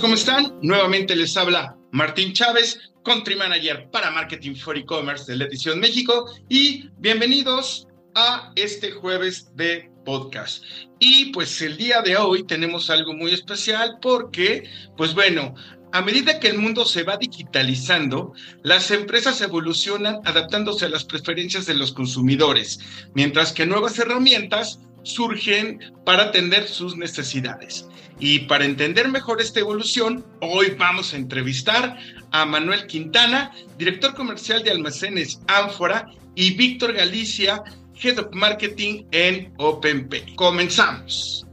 ¿cómo están? Nuevamente les habla Martín Chávez, Country Manager para Marketing for E-Commerce de la Edición México y bienvenidos a este jueves de podcast. Y pues el día de hoy tenemos algo muy especial porque, pues bueno, a medida que el mundo se va digitalizando, las empresas evolucionan adaptándose a las preferencias de los consumidores, mientras que nuevas herramientas surgen para atender sus necesidades. Y para entender mejor esta evolución, hoy vamos a entrevistar a Manuel Quintana, director comercial de almacenes Ánfora, y Víctor Galicia, Head of Marketing en OpenPay. Comenzamos.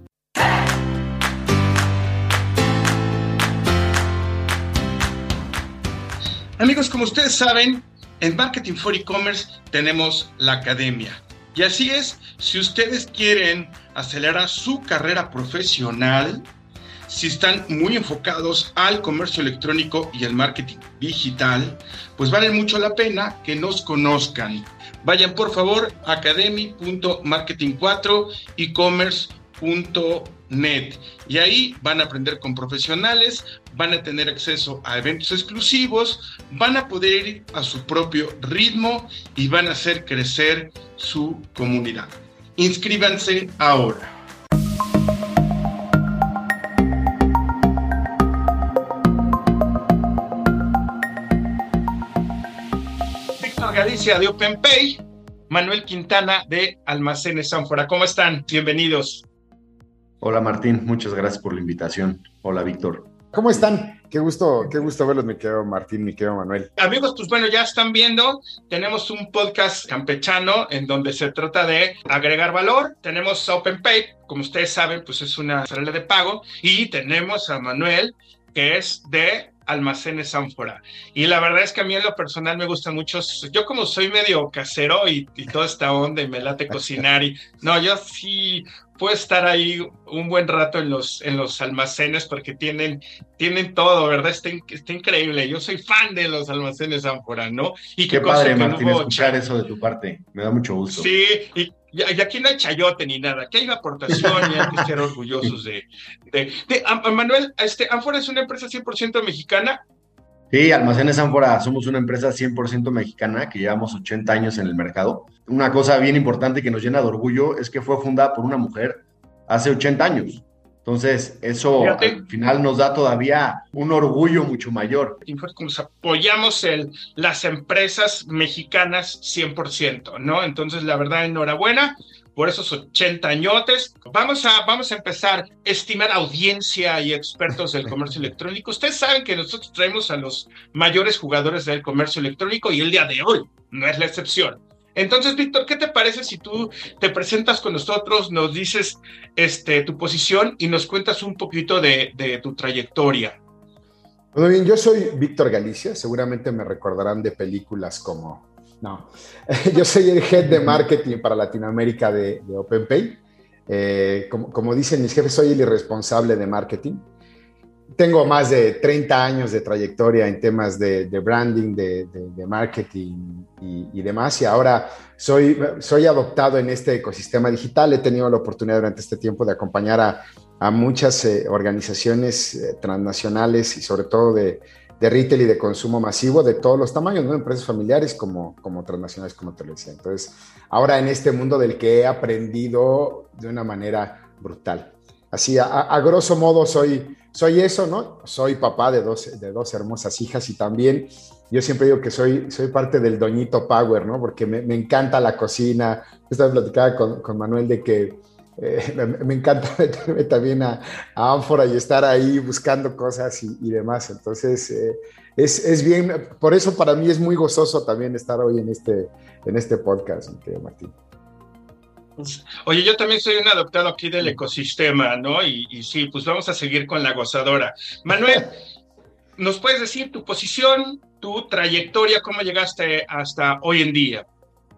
Amigos, como ustedes saben, en Marketing for E-Commerce tenemos la academia. Y así es, si ustedes quieren acelerar su carrera profesional, si están muy enfocados al comercio electrónico y el marketing digital, pues vale mucho la pena que nos conozcan. Vayan por favor a academy.marketing4ecommerce.net y ahí van a aprender con profesionales, van a tener acceso a eventos exclusivos, van a poder ir a su propio ritmo y van a hacer crecer su comunidad. Inscríbanse ahora. Galicia de OpenPay, Manuel Quintana de Almacenes Sanfora. ¿Cómo están? Bienvenidos. Hola Martín, muchas gracias por la invitación. Hola Víctor. ¿Cómo están? Qué gusto, qué gusto verlos, mi querido Martín, mi querido Manuel. Amigos, pues bueno, ya están viendo, tenemos un podcast campechano en donde se trata de agregar valor. Tenemos OpenPay, como ustedes saben, pues es una sala de pago, y tenemos a Manuel, que es de almacenes ánfora. Y la verdad es que a mí en lo personal me gusta mucho, yo como soy medio casero y, toda esta onda y me late cocinar y no, yo sí puedo estar ahí un buen rato en los, en los almacenes porque tienen, tienen todo, ¿verdad? Está, está increíble. Yo soy fan de los almacenes ánfora, ¿no? Y qué, padre, Martín, escuchar eso de tu parte. Me da mucho gusto. Sí, y y, aquí no hay chayote ni nada, aquí hay una aportación y hay que ser orgullosos de... de, Manuel, este, ¿Ánfora es una empresa 100% mexicana? Sí, Almacenes Ánfora, somos una empresa 100% mexicana que llevamos 80 años en el mercado. Una cosa bien importante que nos llena de orgullo es que fue fundada por una mujer hace 80 años. Entonces, eso al final nos da todavía un orgullo mucho mayor. Apoyamos el, las empresas mexicanas 100%, ¿no? Entonces, la verdad, enhorabuena por esos 80 añotes. Vamos a, vamos a empezar, estimar audiencia y expertos del comercio electrónico. Ustedes saben que nosotros traemos a los mayores jugadores del comercio electrónico y el día de hoy no es la excepción. Entonces, Víctor, ¿qué te parece si tú te presentas con nosotros, nos dices este, tu posición y nos cuentas un poquito de, tu trayectoria? Bueno, bien, yo soy Víctor Galicia, seguramente me recordarán de películas como... No, yo soy el head de marketing para Latinoamérica de, OpenPay. Eh, como, como, dicen mis jefes, soy el irresponsable de marketing tengo más de 30 años de trayectoria en temas de, branding, de, marketing y, demás, y ahora soy, soy adoptado en este ecosistema digital. He tenido la oportunidad durante este tiempo de acompañar a, muchas eh, organizaciones eh, transnacionales y sobre todo de, retail y de consumo masivo de todos los tamaños, ¿no? empresas familiares como, como transnacionales, como te lo decía. Entonces, ahora en este mundo del que he aprendido de una manera brutal. Así, a grosso modo, soy soy eso, ¿no? Soy papá de dos, de dos hermosas hijas y también yo siempre digo que soy, soy parte del Doñito Power, ¿no? Porque me, encanta la cocina. Estaba platicando con, con Manuel de que eh, me, encanta meterme también a, Ánfora y estar ahí buscando cosas y, demás. Entonces, eh, es, es, bien, por eso para mí es muy gozoso también estar hoy en este, en este podcast, Martín. Oye, yo también soy un adoptado aquí del ecosistema, ¿no? Y, sí, pues vamos a seguir con la gozadora. Manuel, ¿nos puedes decir tu posición, tu trayectoria, cómo llegaste hasta hoy en día?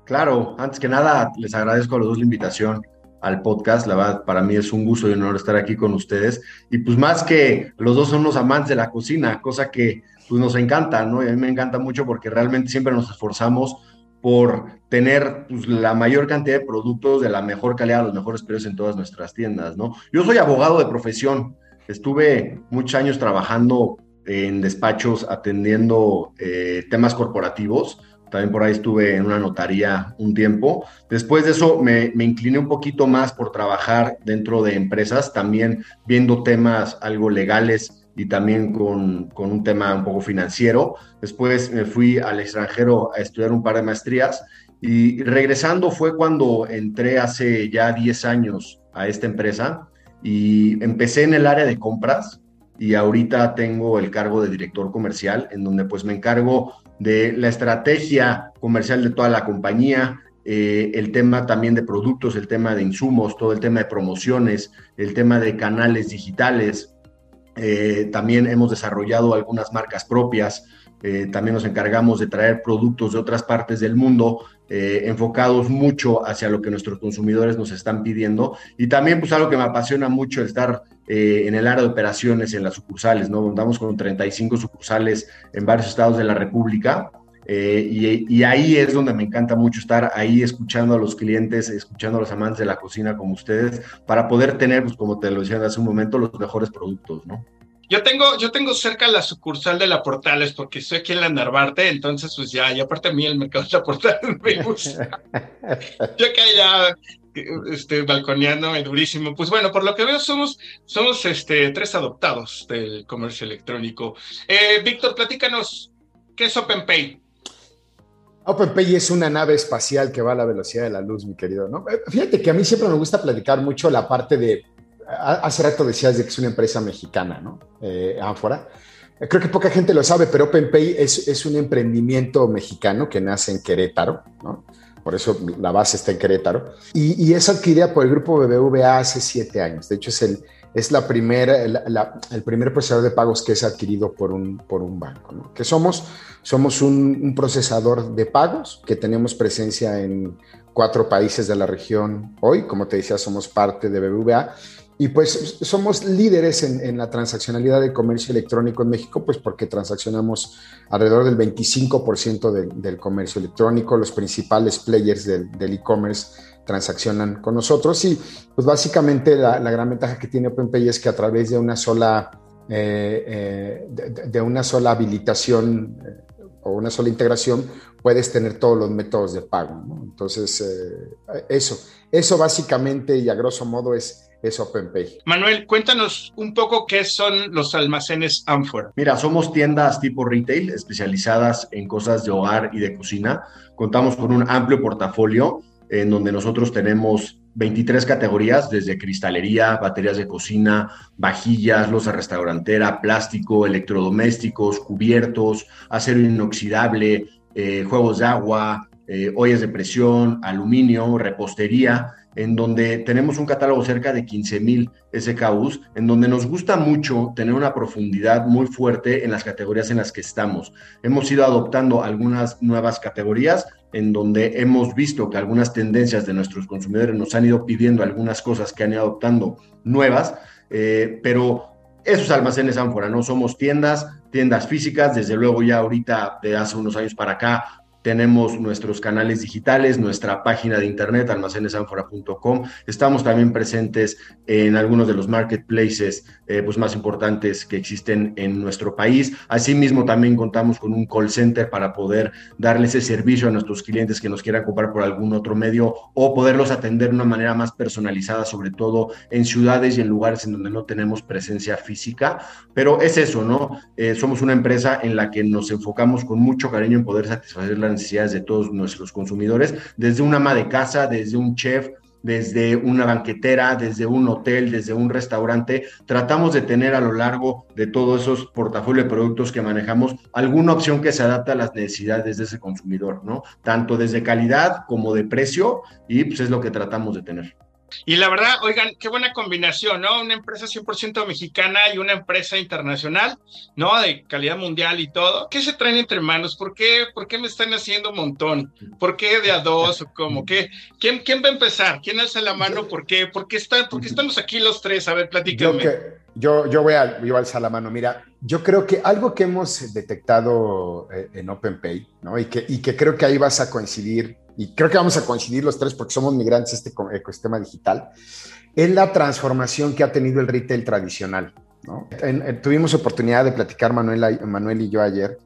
Claro, antes que nada, les agradezco a los dos la invitación al podcast. La verdad, para mí es un gusto y un honor estar aquí con ustedes. Y pues más que los dos son unos amantes de la cocina, cosa que pues nos encanta, ¿no? Y a mí me encanta mucho porque realmente siempre nos esforzamos por tener pues, la mayor cantidad de productos de la mejor calidad, los mejores precios en todas nuestras tiendas, ¿no? Yo soy abogado de profesión, Estuve muchos años trabajando en despachos atendiendo eh, temas corporativos. También por ahí estuve en una notaría un tiempo. Después de eso me, incliné un poquito más por trabajar dentro de empresas, también viendo temas algo legales y también con, con un tema un poco financiero. Después me fui al extranjero a estudiar un par de maestrías y regresando fue cuando entré hace ya 10 años a esta empresa y empecé en el área de compras y ahorita tengo el cargo de director comercial, en donde pues me encargo de la estrategia comercial de toda la compañía, eh, el tema también de productos, el tema de insumos, todo el tema de promociones, el tema de canales digitales. Eh, también hemos desarrollado algunas marcas propias, eh, también nos encargamos de traer productos de otras partes del mundo enfocados mucho hacia lo que nuestros consumidores nos están pidiendo. Y también, pues algo que me apasiona mucho, estar eh, en el área de operaciones en las sucursales, ¿no? Contamos con 35 sucursales en varios estados de la República. y, y, ahí es donde me encanta mucho estar ahí escuchando a los clientes, escuchando a los amantes de la cocina como ustedes, para poder tener, pues como te lo decía hace un momento, los mejores productos, ¿no? Yo tengo, yo tengo cerca la sucursal de la Portales porque estoy aquí en la Narvarte, entonces pues ya, y aparte a mí el mercado de la Portales me gusta. yo acá ya este, balconeando durísimo. Pues bueno, por lo que veo somos, somos este, tres adoptados del comercio electrónico. Eh, Víctor, platícanos, ¿qué es OpenPay? OpenPay es una nave espacial que va a la velocidad de la luz, mi querido. ¿no? Eh, fíjate que a mí siempre me gusta platicar mucho la parte de hace rato decías de que es una empresa mexicana, ¿no? Eh, Creo que poca gente lo sabe, pero OpenPay es, es, un emprendimiento mexicano que nace en Querétaro, ¿no? Por eso la base está en Querétaro. Y, y es adquirida por el grupo BBVA hace siete años. De hecho, es el, es la primera, el primer procesador de pagos que es adquirido por un, por un banco. ¿no? Somos, somos un, un, procesador de pagos que tenemos presencia en cuatro países de la región hoy. Como te decía, somos parte de BBVA y pues somos líderes en, la transaccionalidad de comercio electrónico en México, pues porque transaccionamos alrededor del 25% del, comercio electrónico. Los principales players del e-commerce transaccionan con nosotros y pues básicamente la, gran ventaja que tiene OpenPay es que a través de una sola, eh, eh, de, una sola habilitación eh, o una sola integración puedes tener todos los métodos de pago. Entonces, eso, eso básicamente y a grosso modo es es OpenPay. Manuel, cuéntanos un poco qué son los almacenes Amphora. Mira, somos tiendas tipo retail especializadas en cosas de hogar y de cocina. Contamos con un amplio portafolio en donde nosotros tenemos 23 categorías, desde cristalería, baterías de cocina, vajillas, losa restaurantera, plástico, electrodomésticos, cubiertos, acero inoxidable, eh, juegos de agua, eh, ollas de presión, aluminio, repostería en donde tenemos un catálogo cerca de 15 mil SKUs, en donde nos gusta mucho tener una profundidad muy fuerte en las categorías en las que estamos. Hemos ido adoptando algunas nuevas categorías en donde hemos visto que algunas tendencias de nuestros consumidores nos han ido pidiendo algunas cosas que han ido adoptando nuevas, eh, pero esos almacenes ánfora, ¿no? Somos tiendas, tiendas físicas, desde luego ya ahorita de hace unos años para acá tenemos nuestros canales digitales, nuestra página de internet, almacenesanfora.com. Estamos también presentes en algunos de los marketplaces eh, pues más importantes que existen en nuestro país. Asimismo, también contamos con un call center para poder darle ese servicio a nuestros clientes que nos quieran comprar por algún otro medio o poderlos atender de una manera más personalizada, sobre todo en ciudades y en lugares en donde no tenemos presencia física. Pero es eso, ¿no? Eh, somos una empresa en la que nos enfocamos con mucho cariño en poder satisfacer la necesidades de todos nuestros consumidores, desde una ama de casa, desde un chef, desde una banquetera, desde un hotel, desde un restaurante. Tratamos de tener a lo largo de todos esos portafolios de productos que manejamos alguna opción que se adapte a las necesidades de ese consumidor, ¿no? Tanto desde calidad como de precio y pues es lo que tratamos de tener. Y la verdad, oigan, qué buena combinación, ¿no? Una empresa 100% mexicana y una empresa internacional, ¿no? De calidad mundial y todo. ¿Qué se traen entre manos? ¿Por qué, por qué me están haciendo montón? ¿Por qué de a dos o cómo? ¿Qué? ¿Quién, ¿Quién va a empezar? ¿Quién alza la mano? ¿Por qué? ¿Por qué, están, por qué estamos aquí los tres? A ver, platícame. Yo, yo, voy, a, yo alzar la mano. Mira, yo creo que algo que hemos detectado eh, en OpenPay, ¿no? Y que, y que creo que ahí vas a coincidir y creo que vamos a coincidir los tres porque somos migrantes este ecosistema digital, es la transformación que ha tenido el retail tradicional. tuvimos oportunidad de platicar Manuel, Manuel y yo ayer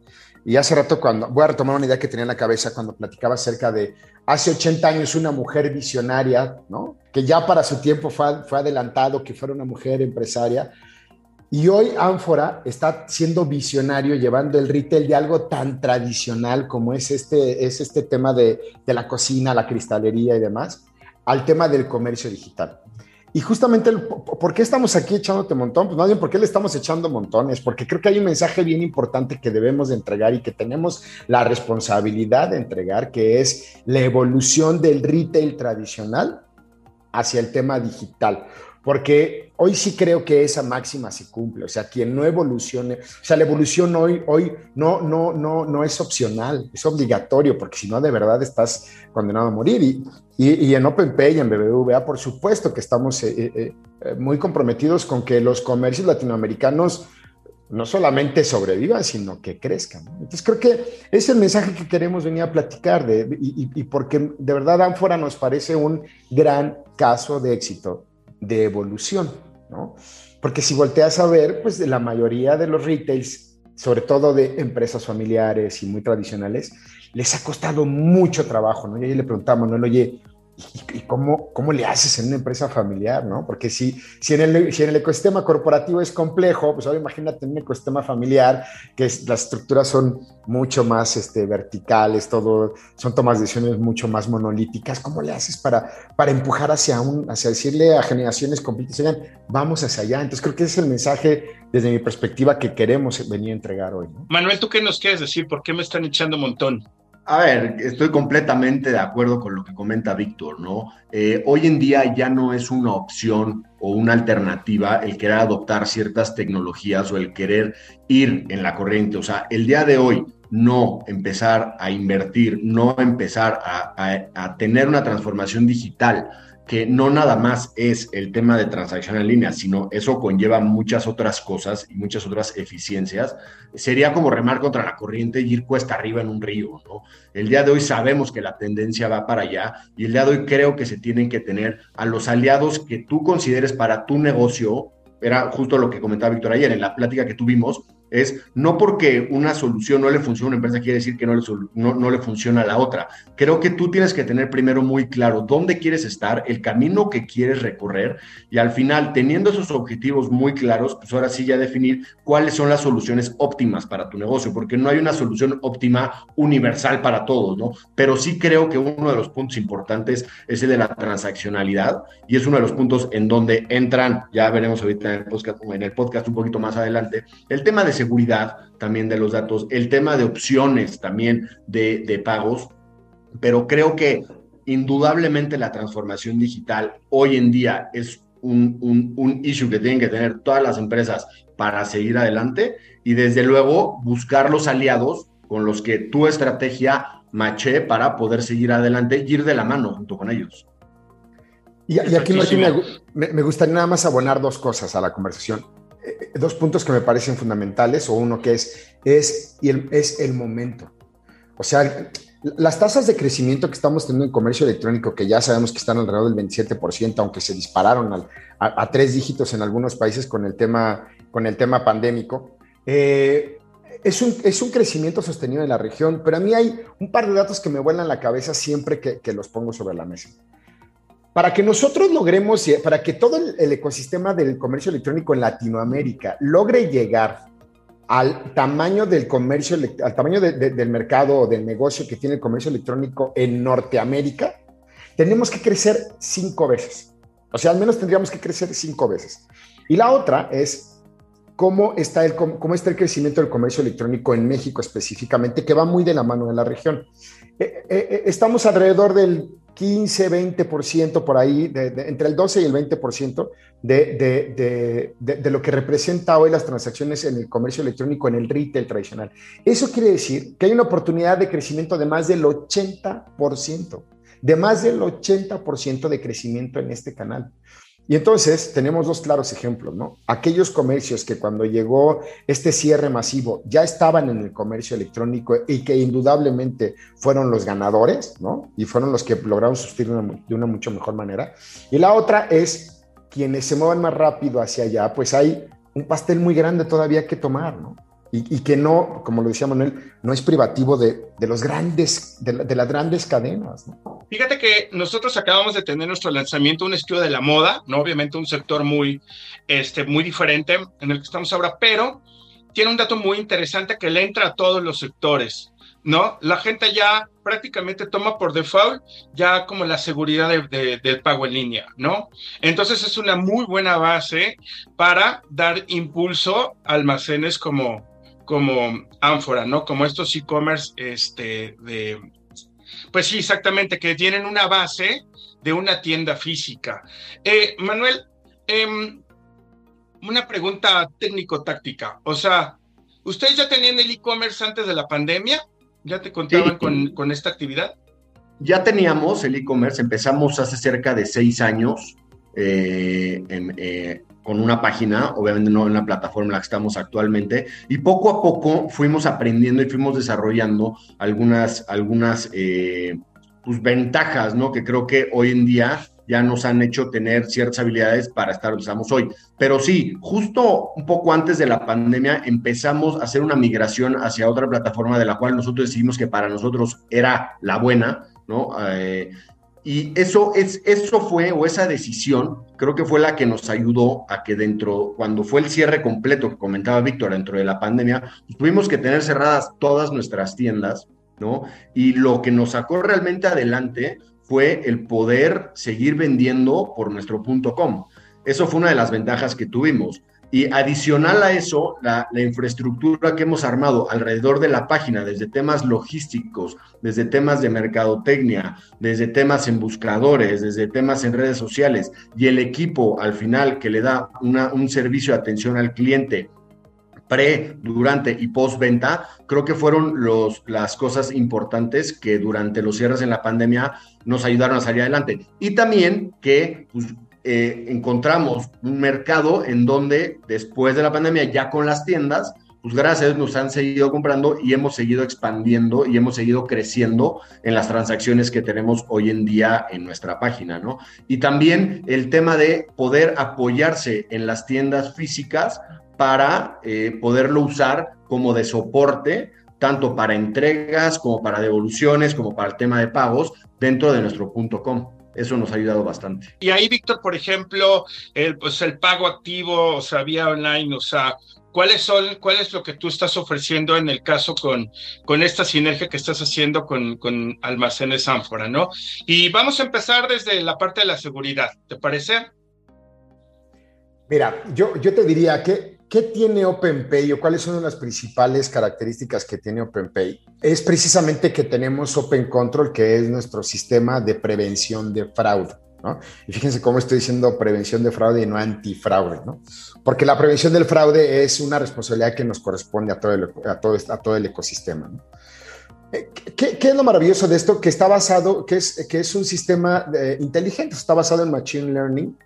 y hace rato cuando, voy a retomar una idea que tenía en la cabeza cuando platicaba acerca de hace 80 años una mujer visionaria, ¿no? Que ya para su tiempo fue, fue adelantado que fuera una mujer empresaria. Y hoy Ánfora está siendo visionario, llevando el retail de algo tan tradicional como es este, es este tema de, de la cocina, la cristalería y demás, al tema del comercio digital. Y justamente, ¿por qué estamos aquí echándote montón? Pues más bien, ¿por qué le estamos echando montones? Porque creo que hay un mensaje bien importante que debemos de entregar y que tenemos la responsabilidad de entregar, que es la evolución del retail tradicional hacia el tema digital. Porque hoy sí creo que esa máxima se cumple. O sea, quien no evolucione, o sea, la evolución hoy, hoy no, no, no, no es opcional, es obligatorio, porque si no, de verdad estás condenado a morir. Y, y, en OpenPay y en BBVA, por supuesto que estamos eh, eh, eh, muy comprometidos con que los comercios latinoamericanos no solamente sobrevivan, sino que crezcan. Entonces creo que es el mensaje que queremos venir a platicar de, y, porque de verdad Ánfora nos parece un gran caso de éxito, de evolución, ¿no? Porque si volteas a ver, pues de la mayoría de los retails, sobre todo de empresas familiares y muy tradicionales, les ha costado mucho trabajo, ¿no? Y ahí le preguntamos, ¿no? Oye, ¿y, cómo, cómo le haces en una empresa familiar, no? Porque si, si, en el, si en el ecosistema corporativo es complejo, pues ahora imagínate en un ecosistema familiar que las estructuras son mucho más este, verticales, todo, son tomas de decisiones mucho más monolíticas. ¿Cómo le haces para, para empujar hacia un, hacia decirle a generaciones completas, oigan, vamos hacia allá? Entonces creo que ese es el mensaje desde mi perspectiva que queremos venir a entregar hoy. ¿no? Manuel, ¿tú qué nos quieres decir? ¿Por qué me están echando un montón? A ver, estoy completamente de acuerdo con lo que comenta Víctor, ¿no? Eh, hoy en día ya no es una opción o una alternativa el querer adoptar ciertas tecnologías o el querer ir en la corriente. O sea, el día de hoy no empezar a invertir, no empezar a, a tener una transformación digital que no nada más es el tema de transacción en línea, sino eso conlleva muchas otras cosas y muchas otras eficiencias, sería como remar contra la corriente y ir cuesta arriba en un río, ¿no? El día de hoy sabemos que la tendencia va para allá y el día de hoy creo que se tienen que tener a los aliados que tú consideres para tu negocio, era justo lo que comentaba Víctor ayer en la plática que tuvimos, es no porque una solución no le funciona a una empresa quiere decir que no le, no, le funciona a la otra. Creo que tú tienes que tener primero muy claro dónde quieres estar, el camino que quieres recorrer y al final, teniendo esos objetivos muy claros, pues ahora sí ya definir cuáles son las soluciones óptimas para tu negocio, porque no hay una solución óptima universal para todos, ¿no? Pero sí creo que uno de los puntos importantes es el de la transaccionalidad y es uno de los puntos en donde entran, ya veremos ahorita en el podcast, en el podcast un poquito más adelante, el tema de seguridad también de los datos, el tema de opciones también de, pagos, pero creo que indudablemente la transformación digital hoy en día es un, un, issue que tienen que tener todas las empresas para seguir adelante y desde luego buscar los aliados con los que tu estrategia mache para poder seguir adelante y ir de la mano junto con ellos. Y, aquí, me, me, gustaría nada más abonar dos cosas a la conversación. Eh, dos puntos que me parecen fundamentales, o uno que es, es, y el, es el momento. O sea, las tasas de crecimiento que estamos teniendo en comercio electrónico, que ya sabemos que están alrededor del 27%, aunque se dispararon a, tres dígitos en algunos países con el tema, con el tema pandémico, eh, es, un, es un crecimiento sostenido en la región, pero a mí hay un par de datos que me vuelan la cabeza siempre que, que los pongo sobre la mesa. Para que nosotros logremos, para que todo el, ecosistema del comercio electrónico en Latinoamérica logre llegar al tamaño del comercio, al tamaño del mercado o del negocio que tiene el comercio electrónico en Norteamérica, tenemos que crecer cinco veces. O sea, al menos tendríamos que crecer cinco veces. Y la otra es cómo está el, cómo está el crecimiento del comercio electrónico en México específicamente, que va muy de la mano de la región. Eh, eh, eh, estamos alrededor del 15, 20% por ahí, entre el 12 y el 20% de, de, lo que representa hoy las transacciones en el comercio electrónico, en el retail tradicional. Eso quiere decir que hay una oportunidad de crecimiento de más del 80%, de más del 80% de crecimiento en este canal. Y entonces tenemos dos claros ejemplos, ¿no? Aquellos comercios que cuando llegó este cierre masivo ya estaban en el comercio electrónico y que indudablemente fueron los ganadores, ¿no? Y fueron los que lograron suscribir de una, mucho mejor manera. Y la otra es quienes se muevan más rápido hacia allá, pues hay un pastel muy grande todavía que tomar, ¿no? Y, que no, como lo decía Manuel, no es privativo de, los grandes, de, las grandes cadenas. ¿no? Fíjate que nosotros acabamos de tener nuestro lanzamiento, un estudio de la moda, ¿no? Obviamente un sector muy, este, muy diferente en el que estamos ahora, pero tiene un dato muy interesante que le entra a todos los sectores. ¿no? La gente ya prácticamente toma por default ya como la seguridad del pago en línea, ¿no? Entonces es una muy buena base para dar impulso a almacenes como, como Ánfora, ¿no? Como estos e-commerce, este, de, pues sí, exactamente, que tienen una base de una tienda física. Eh, Manuel, em, una pregunta técnico-táctica, o sea, ¿ustedes ya tenían el e-commerce antes de la pandemia? ¿Ya te contaban con, esta actividad? Ya teníamos el e-commerce, empezamos hace cerca de seis años eh, eh, con una página, obviamente no en la plataforma en la que estamos actualmente, y poco a poco fuimos aprendiendo y fuimos desarrollando algunas, algunas eh, pues, ventajas, ¿no? Que creo que hoy en día ya nos han hecho tener ciertas habilidades para estar donde estamos hoy. Pero sí, justo un poco antes de la pandemia empezamos a hacer una migración hacia otra plataforma de la cual nosotros decidimos que para nosotros era la buena, ¿no? Eh, y eso, es, eso fue, o esa decisión, creo que fue la que nos ayudó a que dentro, cuando fue el cierre completo que comentaba Víctor dentro de la pandemia, pues tuvimos que tener cerradas todas nuestras tiendas, ¿no? Y lo que nos sacó realmente adelante fue el poder seguir vendiendo por nuestro punto com. Eso fue una de las ventajas que tuvimos. Y adicional a eso, la, infraestructura que hemos armado alrededor de la página, desde temas logísticos, desde temas de mercadotecnia, desde temas en buscadores, desde temas en redes sociales, y el equipo al final que le da un servicio de atención al cliente pre, durante y post venta, creo que fueron los, las cosas importantes que durante los cierres en la pandemia nos ayudaron a salir adelante. Y también que pues, eh, encontramos un mercado en donde después de la pandemia, ya con las tiendas, pues gracias nos han seguido comprando y hemos seguido expandiendo y hemos seguido creciendo en las transacciones que tenemos hoy en día en nuestra página, ¿no? Y también el tema de poder apoyarse en las tiendas físicas para eh, poderlo usar como de soporte, tanto para entregas como para devoluciones, como para el tema de pagos dentro de nuestro punto com. Eso nos ha ayudado bastante. Y ahí, Víctor, por ejemplo, el, pues el pago activo, o sea, vía online, o sea, ¿cuáles son, cuál es lo que tú estás ofreciendo en el caso con, con esta sinergia que estás haciendo con, con Almacenes Ánfora, ¿no? Y vamos a empezar desde la parte de la seguridad, ¿te parece? Mira, yo, yo te diría que ¿Qué tiene OpenPay o cuáles son las principales características que tiene OpenPay? Es precisamente que tenemos Open Control, que es nuestro sistema de prevención de fraude. ¿no? Y fíjense cómo estoy diciendo prevención de fraude y no antifraude, ¿no? Porque la prevención del fraude es una responsabilidad que nos corresponde a todo el, a todo, a todo el ecosistema. Eh, ¿Qué, ¿Qué, es lo maravilloso de esto? Que está basado, que es, que es un sistema eh, inteligente, está basado en Machine Learning,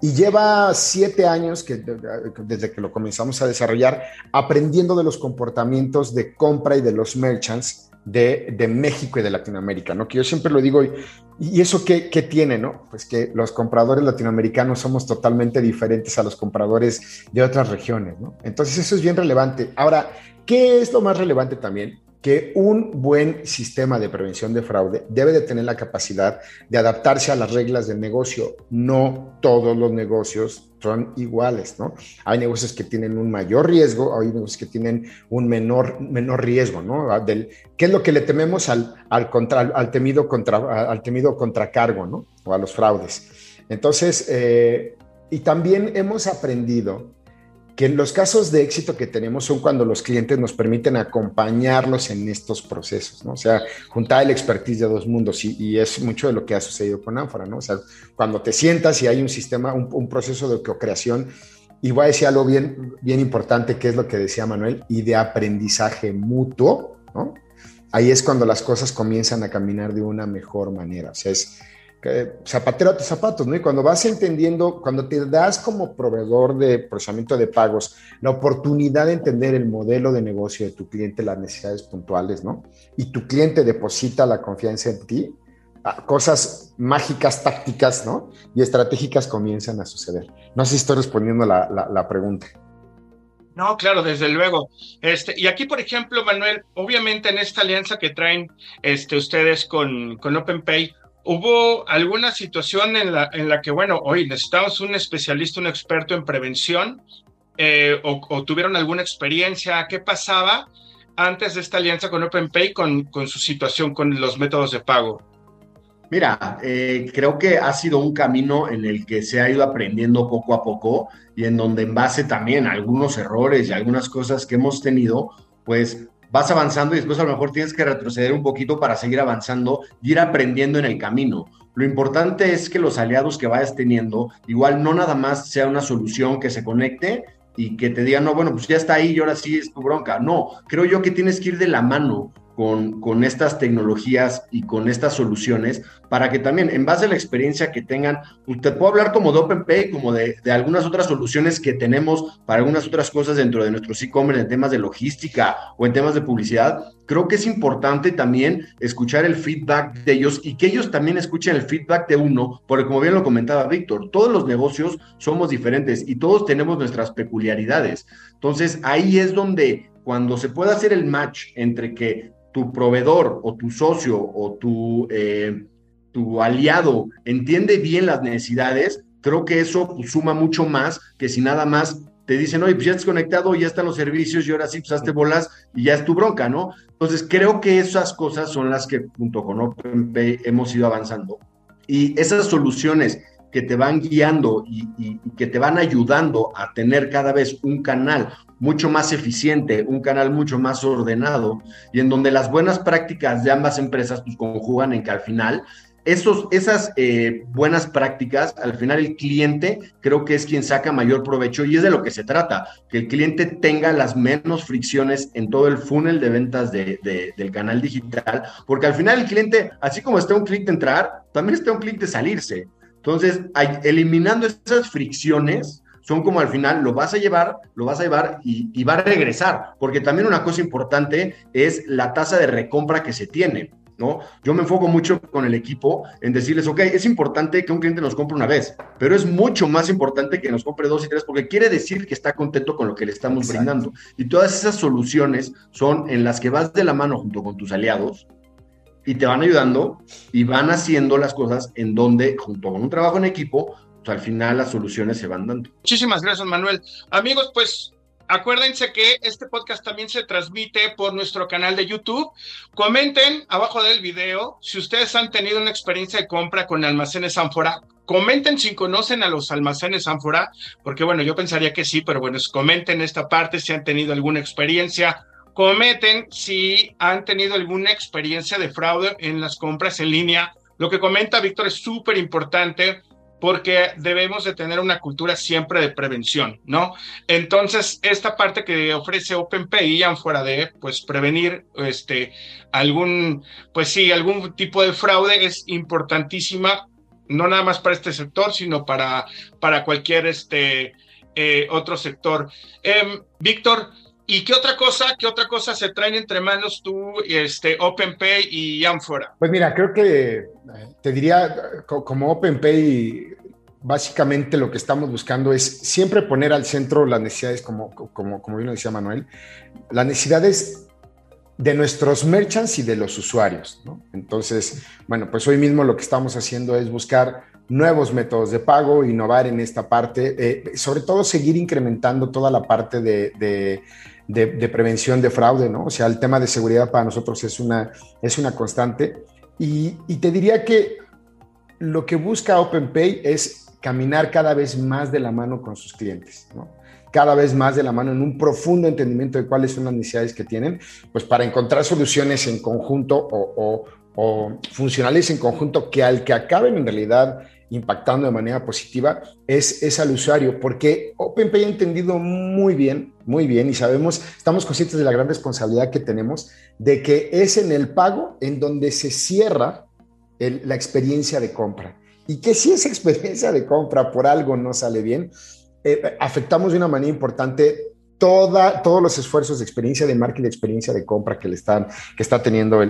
y lleva siete años que, desde que lo comenzamos a desarrollar, aprendiendo de los comportamientos de compra y de los merchants de, México y de Latinoamérica, ¿no? Que yo siempre lo digo, ¿y eso qué, qué, tiene, no? Pues que los compradores latinoamericanos somos totalmente diferentes a los compradores de otras regiones, ¿no? Entonces eso es bien relevante. Ahora, ¿qué es lo más relevante también? Que un buen sistema de prevención de fraude debe de tener la capacidad de adaptarse a las reglas del negocio. No todos los negocios son iguales, ¿no? Hay negocios que tienen un mayor riesgo, hay negocios que tienen un menor, menor riesgo, ¿no? Ah, del, ¿Qué es lo que le tememos al, al, contra, al, temido, contra, al temido contracargo, ¿no? O a los fraudes. Entonces, eh, y también hemos aprendido que los casos de éxito que tenemos son cuando los clientes nos permiten acompañarlos en estos procesos, ¿no? O sea, juntar el expertise de dos mundos y, es mucho de lo que ha sucedido con Ánfora, ¿no? O sea, cuando te sientas y hay un sistema, un, proceso de co-creación, y voy a decir algo bien, bien importante, que es lo que decía Manuel, y de aprendizaje mutuo, ¿no? Ahí es cuando las cosas comienzan a caminar de una mejor manera, o sea, es zapatero a tus zapatos, ¿no? Y cuando vas entendiendo, cuando te das como proveedor de procesamiento de pagos la oportunidad de entender el modelo de negocio de tu cliente, las necesidades puntuales, ¿no? Y tu cliente deposita la confianza en ti, ah, cosas mágicas, tácticas, ¿no? Y estratégicas comienzan a suceder. No sé si estoy respondiendo la, la, la pregunta. No, claro, desde luego. Este, y aquí, por ejemplo, Manuel, obviamente en esta alianza que traen este, ustedes con, con OpenPay, ¿hubo alguna situación en la, en la que, bueno, hoy necesitamos un especialista, un experto en prevención, eh, o, tuvieron alguna experiencia? ¿Qué pasaba antes de esta alianza con OpenPay con, con su situación con los métodos de pago? Mira, eh, creo que ha sido un camino en el que se ha ido aprendiendo poco a poco y en donde en base también a algunos errores y algunas cosas que hemos tenido, pues vas avanzando y después a lo mejor tienes que retroceder un poquito para seguir avanzando y ir aprendiendo en el camino. Lo importante es que los aliados que vayas teniendo, igual no nada más sea una solución que se conecte y que te digan, no, bueno, pues ya está ahí y ahora sí es tu bronca. No, creo yo que tienes que ir de la mano con, con, estas tecnologías y con estas soluciones para que también, en base a la experiencia que tengan, pues te puedo hablar como de OpenPay, como de, de, algunas otras soluciones que tenemos para algunas otras cosas dentro de nuestro e-commerce, en temas de logística o en temas de publicidad. Creo que es importante también escuchar el feedback de ellos y que ellos también escuchen el feedback de uno, porque como bien lo comentaba Víctor, todos los negocios somos diferentes y todos tenemos nuestras peculiaridades. Entonces, ahí es donde cuando se puede hacer el match entre que tu proveedor o tu socio o tu, eh, tu aliado entiende bien las necesidades, creo que eso pues, suma mucho más que si nada más te dicen, oye, pues ya estás conectado, ya están los servicios y ahora sí, pues hazte bolas y ya es tu bronca, ¿no? Entonces, creo que esas cosas son las que junto con OpenPay hemos ido avanzando. Y esas soluciones que te van guiando y, y, que te van ayudando a tener cada vez un canal mucho más eficiente, un canal mucho más ordenado y en donde las buenas prácticas de ambas empresas pues conjugan en que al final esos, esas eh, buenas prácticas, al final el cliente creo que es quien saca mayor provecho y es de lo que se trata, que el cliente tenga las menos fricciones en todo el funnel de ventas de, del canal digital, porque al final el cliente, así como está un clic de entrar, también está un clic de salirse. Entonces, eliminando esas fricciones, son como al final lo vas a llevar, lo vas a llevar y, va a regresar, porque también una cosa importante es la tasa de recompra que se tiene. ¿No? Yo me enfoco mucho con el equipo en decirles, ok, es importante que un cliente nos compre una vez, pero es mucho más importante que nos compre dos y tres porque quiere decir que está contento con lo que le estamos brindando. Y todas esas soluciones son en las que vas de la mano junto con tus aliados y te van ayudando y van haciendo las cosas en donde, junto con un trabajo en equipo, al final las soluciones se van dando. Muchísimas gracias, Manuel. Amigos, pues acuérdense que este podcast también se transmite por nuestro canal de YouTube. Comenten abajo del video si ustedes han tenido una experiencia de compra con almacenes Ánfora. Comenten si conocen a los almacenes Ánfora, porque bueno, yo pensaría que sí, pero bueno, comenten esta parte si han tenido alguna experiencia. Comenten si han tenido alguna experiencia de fraude en las compras en línea. Lo que comenta Víctor es súper importante porque debemos de tener una cultura siempre de prevención, ¿no? Entonces, esta parte que ofrece OpenPay, fuera de, pues, prevenir, este, algún, pues sí, algún tipo de fraude es importantísima, no nada más para este sector, sino para, para cualquier, este, eh, otro sector. Em, Víctor, ¿Y qué otra cosa, qué otra cosa se traen entre manos tú, este, OpenPay y Amphora? Pues mira, creo que eh, te diría, como OpenPay, básicamente lo que estamos buscando es siempre poner al centro las necesidades, como, como, como bien lo decía Manuel, las necesidades de nuestros merchants y de los usuarios. Entonces, bueno, pues hoy mismo lo que estamos haciendo es buscar nuevos métodos de pago, innovar en esta parte, eh, sobre todo seguir incrementando toda la parte de, prevención de fraude, ¿no? O sea, el tema de seguridad para nosotros es una, es una constante. Y, te diría que lo que busca OpenPay es caminar cada vez más de la mano con sus clientes, ¿no? cada vez más de la mano en un profundo entendimiento de cuáles son las necesidades que tienen, pues para encontrar soluciones en conjunto o, o funcionales en conjunto que al que acaben en realidad impactando de manera positiva es, es al usuario, porque OpenPay ha entendido muy bien, muy bien, y sabemos, estamos conscientes de la gran responsabilidad que tenemos de que es en el pago en donde se cierra la experiencia de compra. Y que si esa experiencia de compra por algo no sale bien, eh, afectamos de una manera importante toda, todos los esfuerzos de experiencia de marca y de experiencia de compra que le están, que está teniendo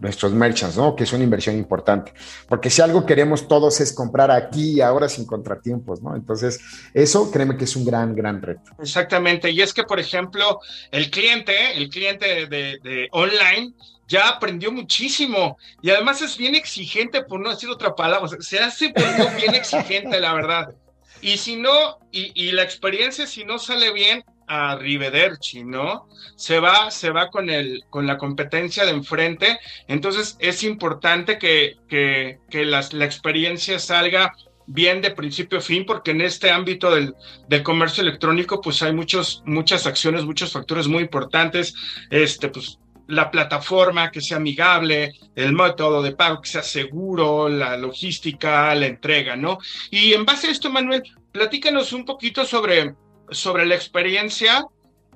nuestros merchants, ¿no? Que es una inversión importante. Porque si algo queremos todos es comprar aquí y ahora sin contratiempos, ¿no? Entonces, eso créeme que es un gran, gran reto. Exactamente. Y es que, por ejemplo, el cliente, el cliente de, online, ya aprendió muchísimo y además es bien exigente, por no decir otra palabra, se hace bien exigente, la verdad. Y si no, y, la experiencia, si no sale bien, a Rivederci, ¿no? Se va, se va con, el, con la competencia de enfrente. Entonces es importante que, que, que la experiencia salga bien de principio a fin, porque en este ámbito del, del, comercio electrónico, pues hay muchos, muchas acciones, muchos factores muy importantes. Este, pues la plataforma que sea amigable, el método de pago que sea seguro, la logística, la entrega, ¿no? Y en base a esto, Manuel, platícanos un poquito sobre, sobre la experiencia,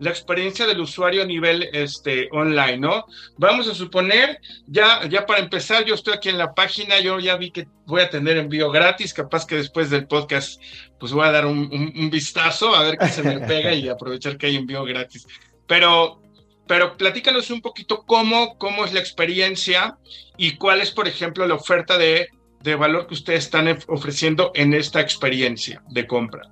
la experiencia del usuario a nivel este, online, ¿no? Vamos a suponer, ya, ya para empezar, yo estoy aquí en la página, yo ya vi que voy a tener envío gratis, capaz que después del podcast, pues voy a dar un, un vistazo a ver qué se me pega y aprovechar que hay envío gratis. Pero pero platícanos un poquito cómo, cómo es la experiencia y cuál es, por ejemplo, la oferta de, de valor que ustedes están ofreciendo en esta experiencia de compra.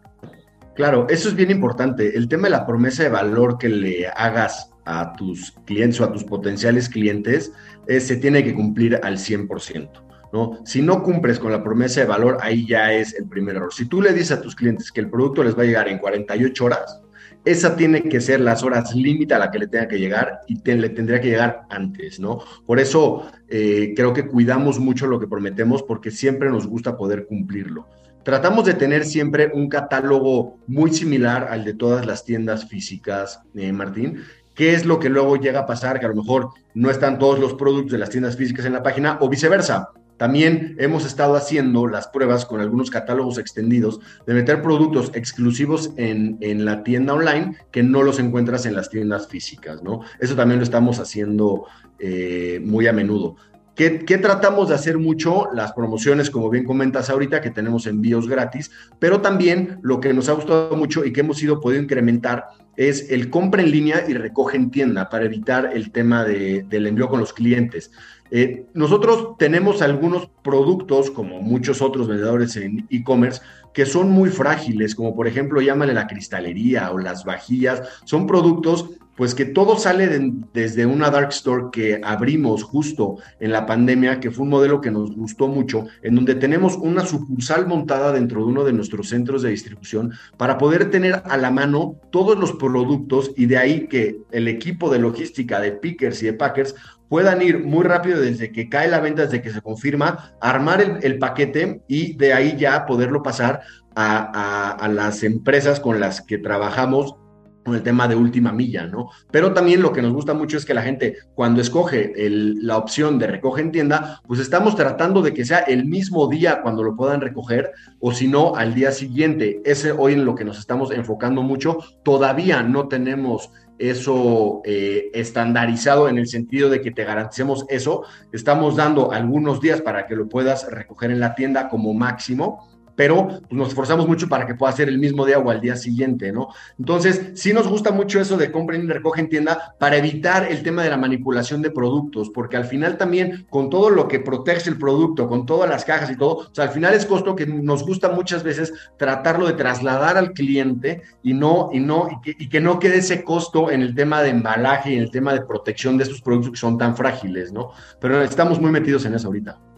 Claro, eso es bien importante. El tema de la promesa de valor que le hagas a tus clientes o a tus potenciales clientes eh, se tiene que cumplir al 100%. ¿no? Si no cumples con la promesa de valor, ahí ya es el primer error. Si tú le dices a tus clientes que el producto les va a llegar en 48 horas, esa tiene que ser las horas límite a la que le tenga que llegar y le tendría que llegar antes, ¿no? Por eso eh, creo que cuidamos mucho lo que prometemos porque siempre nos gusta poder cumplirlo. Tratamos de tener siempre un catálogo muy similar al de todas las tiendas físicas, eh, Martín. ¿Qué es lo que luego llega a pasar? Que a lo mejor no están todos los productos de las tiendas físicas en la página o viceversa también hemos estado haciendo las pruebas con algunos catálogos extendidos de meter productos exclusivos en, la tienda online que no los encuentras en las tiendas físicas, ¿no? Eso también lo estamos haciendo eh, muy a menudo. ¿Qué, tratamos de hacer mucho? Las promociones, como bien comentas ahorita, que tenemos envíos gratis, pero también lo que nos ha gustado mucho y que hemos ido podido incrementar es el compra en línea y recoge en tienda para evitar el tema del envío con los clientes. Eh, nosotros tenemos algunos productos, como muchos otros vendedores en e-commerce, que son muy frágiles, como por ejemplo, llámale la cristalería o las vajillas. Son productos pues que todo sale desde una dark store que abrimos justo en la pandemia, que fue un modelo que nos gustó mucho, en donde tenemos una sucursal montada dentro de uno de nuestros centros de distribución para poder tener a la mano todos los productos y de ahí que el equipo de logística de pickers y de packers puedan ir muy rápido desde que cae la venta, desde que se confirma, armar el, paquete y de ahí ya poderlo pasar a, a, las empresas con las que trabajamos con el tema de última milla, ¿no? Pero también lo que nos gusta mucho es que la gente cuando escoge la opción de recoge en tienda, pues estamos tratando de que sea el mismo día cuando lo puedan recoger o si no al día siguiente. Ese hoy en lo que nos estamos enfocando mucho, todavía no tenemos eso eh, estandarizado en el sentido de que te garanticemos eso. Estamos dando algunos días para que lo puedas recoger en la tienda como máximo pero pues, nos esforzamos mucho para que pueda ser el mismo día o al día siguiente, ¿no? Entonces, sí nos gusta mucho eso de compra y recoge en tienda para evitar el tema de la manipulación de productos, porque al final también con todo lo que protege el producto, con todas las cajas y todo, o sea, al final es costo que nos gusta muchas veces tratarlo de trasladar al cliente y no, y no, y que no quede ese costo en el tema de embalaje y en el tema de protección de estos productos que son tan frágiles, ¿no? Pero estamos muy metidos en eso ahorita.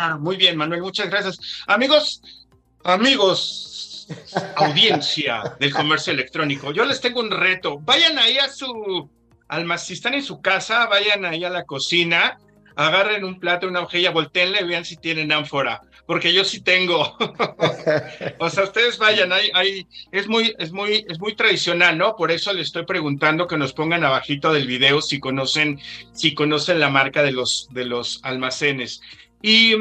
Ah, muy bien, Manuel, muchas gracias. Amigos, amigos, audiencia del comercio electrónico, yo les tengo un reto. Vayan ahí a su almacén, si están en su casa, vayan ahí a la cocina, agarren un plato, una hojilla, volteenle y vean si tienen ánfora, porque yo sí tengo. o sea, ustedes vayan, ahí, ahí, es muy, es muy, es muy tradicional, ¿no? Por eso les estoy preguntando que nos pongan abajito del video si conocen, si conocen la marca de los, de los almacenes. Y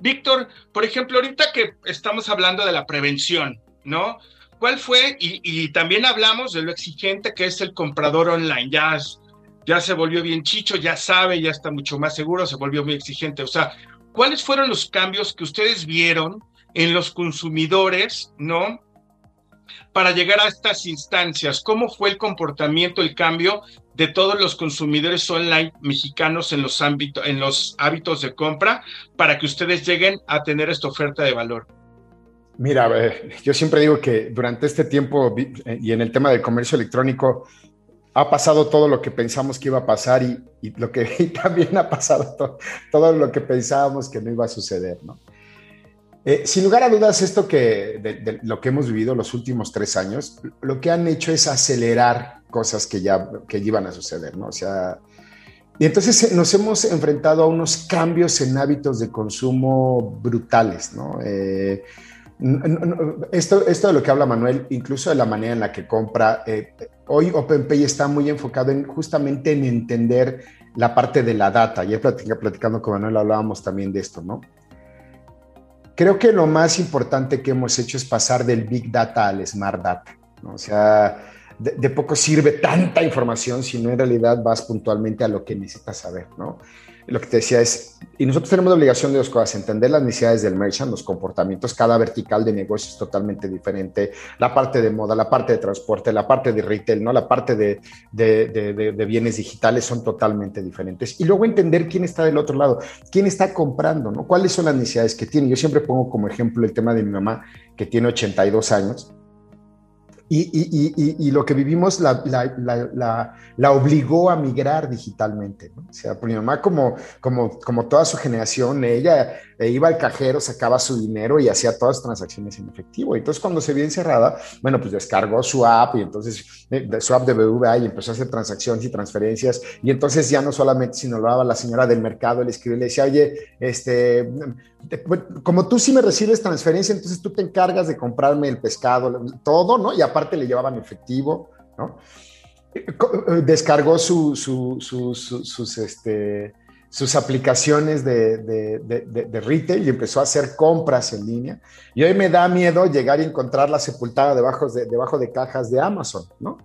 Víctor, por ejemplo, ahorita que estamos hablando de la prevención, ¿no? ¿Cuál fue? Y, también hablamos de lo exigente que es el comprador online. Ya, ya se volvió bien chicho, ya sabe, ya está mucho más seguro, se volvió muy exigente. O sea, ¿cuáles fueron los cambios que ustedes vieron en los consumidores, ¿no? Para llegar a estas instancias? ¿Cómo fue el comportamiento, el cambio de todos los consumidores online mexicanos en los, ámbitos, en los hábitos de compra para que ustedes lleguen a tener esta oferta de valor? Mira, yo siempre digo que durante este tiempo y en el tema del comercio electrónico ha pasado todo lo que pensamos que iba a pasar y, lo que también ha pasado todo, lo que pensábamos que no iba a suceder, ¿no? Eh, sin lugar a dudas, esto que de, lo que hemos vivido los últimos tres años, lo que han hecho es acelerar cosas que ya que iban a suceder, ¿no? O sea, y entonces eh, nos hemos enfrentado a unos cambios en hábitos de consumo brutales, ¿no? Eh, esto, esto de lo que habla Manuel, incluso de la manera en la que compra, hoy OpenPay está muy enfocado en justamente en entender la parte de la data. Ya platicando con Manuel hablábamos también de esto, ¿no? Creo que lo más importante que hemos hecho es pasar del Big Data al Smart Data, ¿no? O sea, de, de poco sirve tanta información si no en realidad vas puntualmente a lo que necesitas saber, ¿no? Lo que te decía es, y nosotros tenemos la obligación de dos cosas, entender las necesidades del merchant, los comportamientos, cada vertical de negocio es totalmente diferente, la parte de moda, la parte de transporte, la parte de retail, ¿no? la parte de, de, bienes digitales son totalmente diferentes. Y luego entender quién está del otro lado, quién está comprando, ¿no? cuáles son las necesidades que tiene. Yo siempre pongo como ejemplo el tema de mi mamá, que tiene 82 años y, lo que vivimos la, obligó a migrar digitalmente. O sea, mi mamá, como, como, como toda su generación, ella e iba al cajero, sacaba su dinero y hacía todas las transacciones en efectivo. Entonces, cuando se vio encerrada, bueno, pues descargó su app y entonces eh, su app de BVA y empezó a hacer transacciones y transferencias. Y entonces ya no solamente sino lo daba la señora del mercado, le escribió y le decía, oye, este, como tú sí me recibes transferencia, entonces tú te encargas de comprarme el pescado, todo, ¿no? Y aparte le llevaban efectivo, ¿no? Eh, eh, descargó su, su, sus, este, sus aplicaciones de, de, retail y empezó a hacer compras en línea. Y hoy me da miedo llegar y encontrarla sepultada debajo de, debajo de cajas de Amazon, ¿no?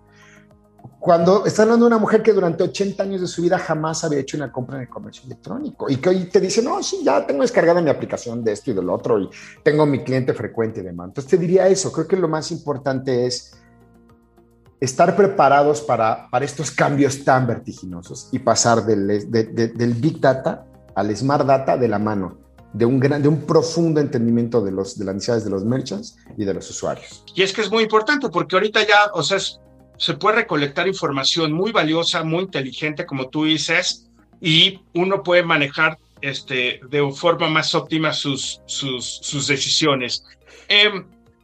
Cuando está hablando de una mujer que durante 80 años de su vida jamás había hecho una compra en el comercio electrónico y que hoy te dice, no, sí, ya tengo descargada mi aplicación de esto y del otro y tengo mi cliente frecuente y demás. Entonces te diría eso, creo que lo más importante es estar preparados para, para estos cambios tan vertiginosos y pasar del, del Big Data al Smart Data de la mano, de un, gran, de un profundo entendimiento de, los, de las necesidades de los merchants y de los usuarios. Y es que es muy importante porque ahorita ya, o sea, se puede recolectar información muy valiosa, muy inteligente, como tú dices, y uno puede manejar este, de forma más óptima sus, sus, sus decisiones. Eh,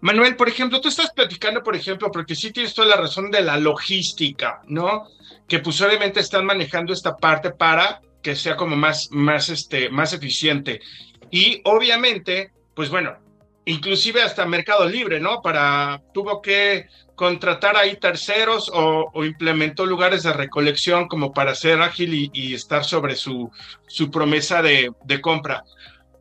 Manuel, por ejemplo, tú estás platicando, por ejemplo, porque sí tienes toda la razón de la logística, ¿no? Que pues obviamente están manejando esta parte para que sea como más, más, este, más eficiente. Y obviamente, pues bueno, inclusive hasta Mercado Libre, ¿no? Para, tuvo que contratar ahí terceros o, implementó lugares de recolección como para ser ágil y, estar sobre su, su promesa de, de compra.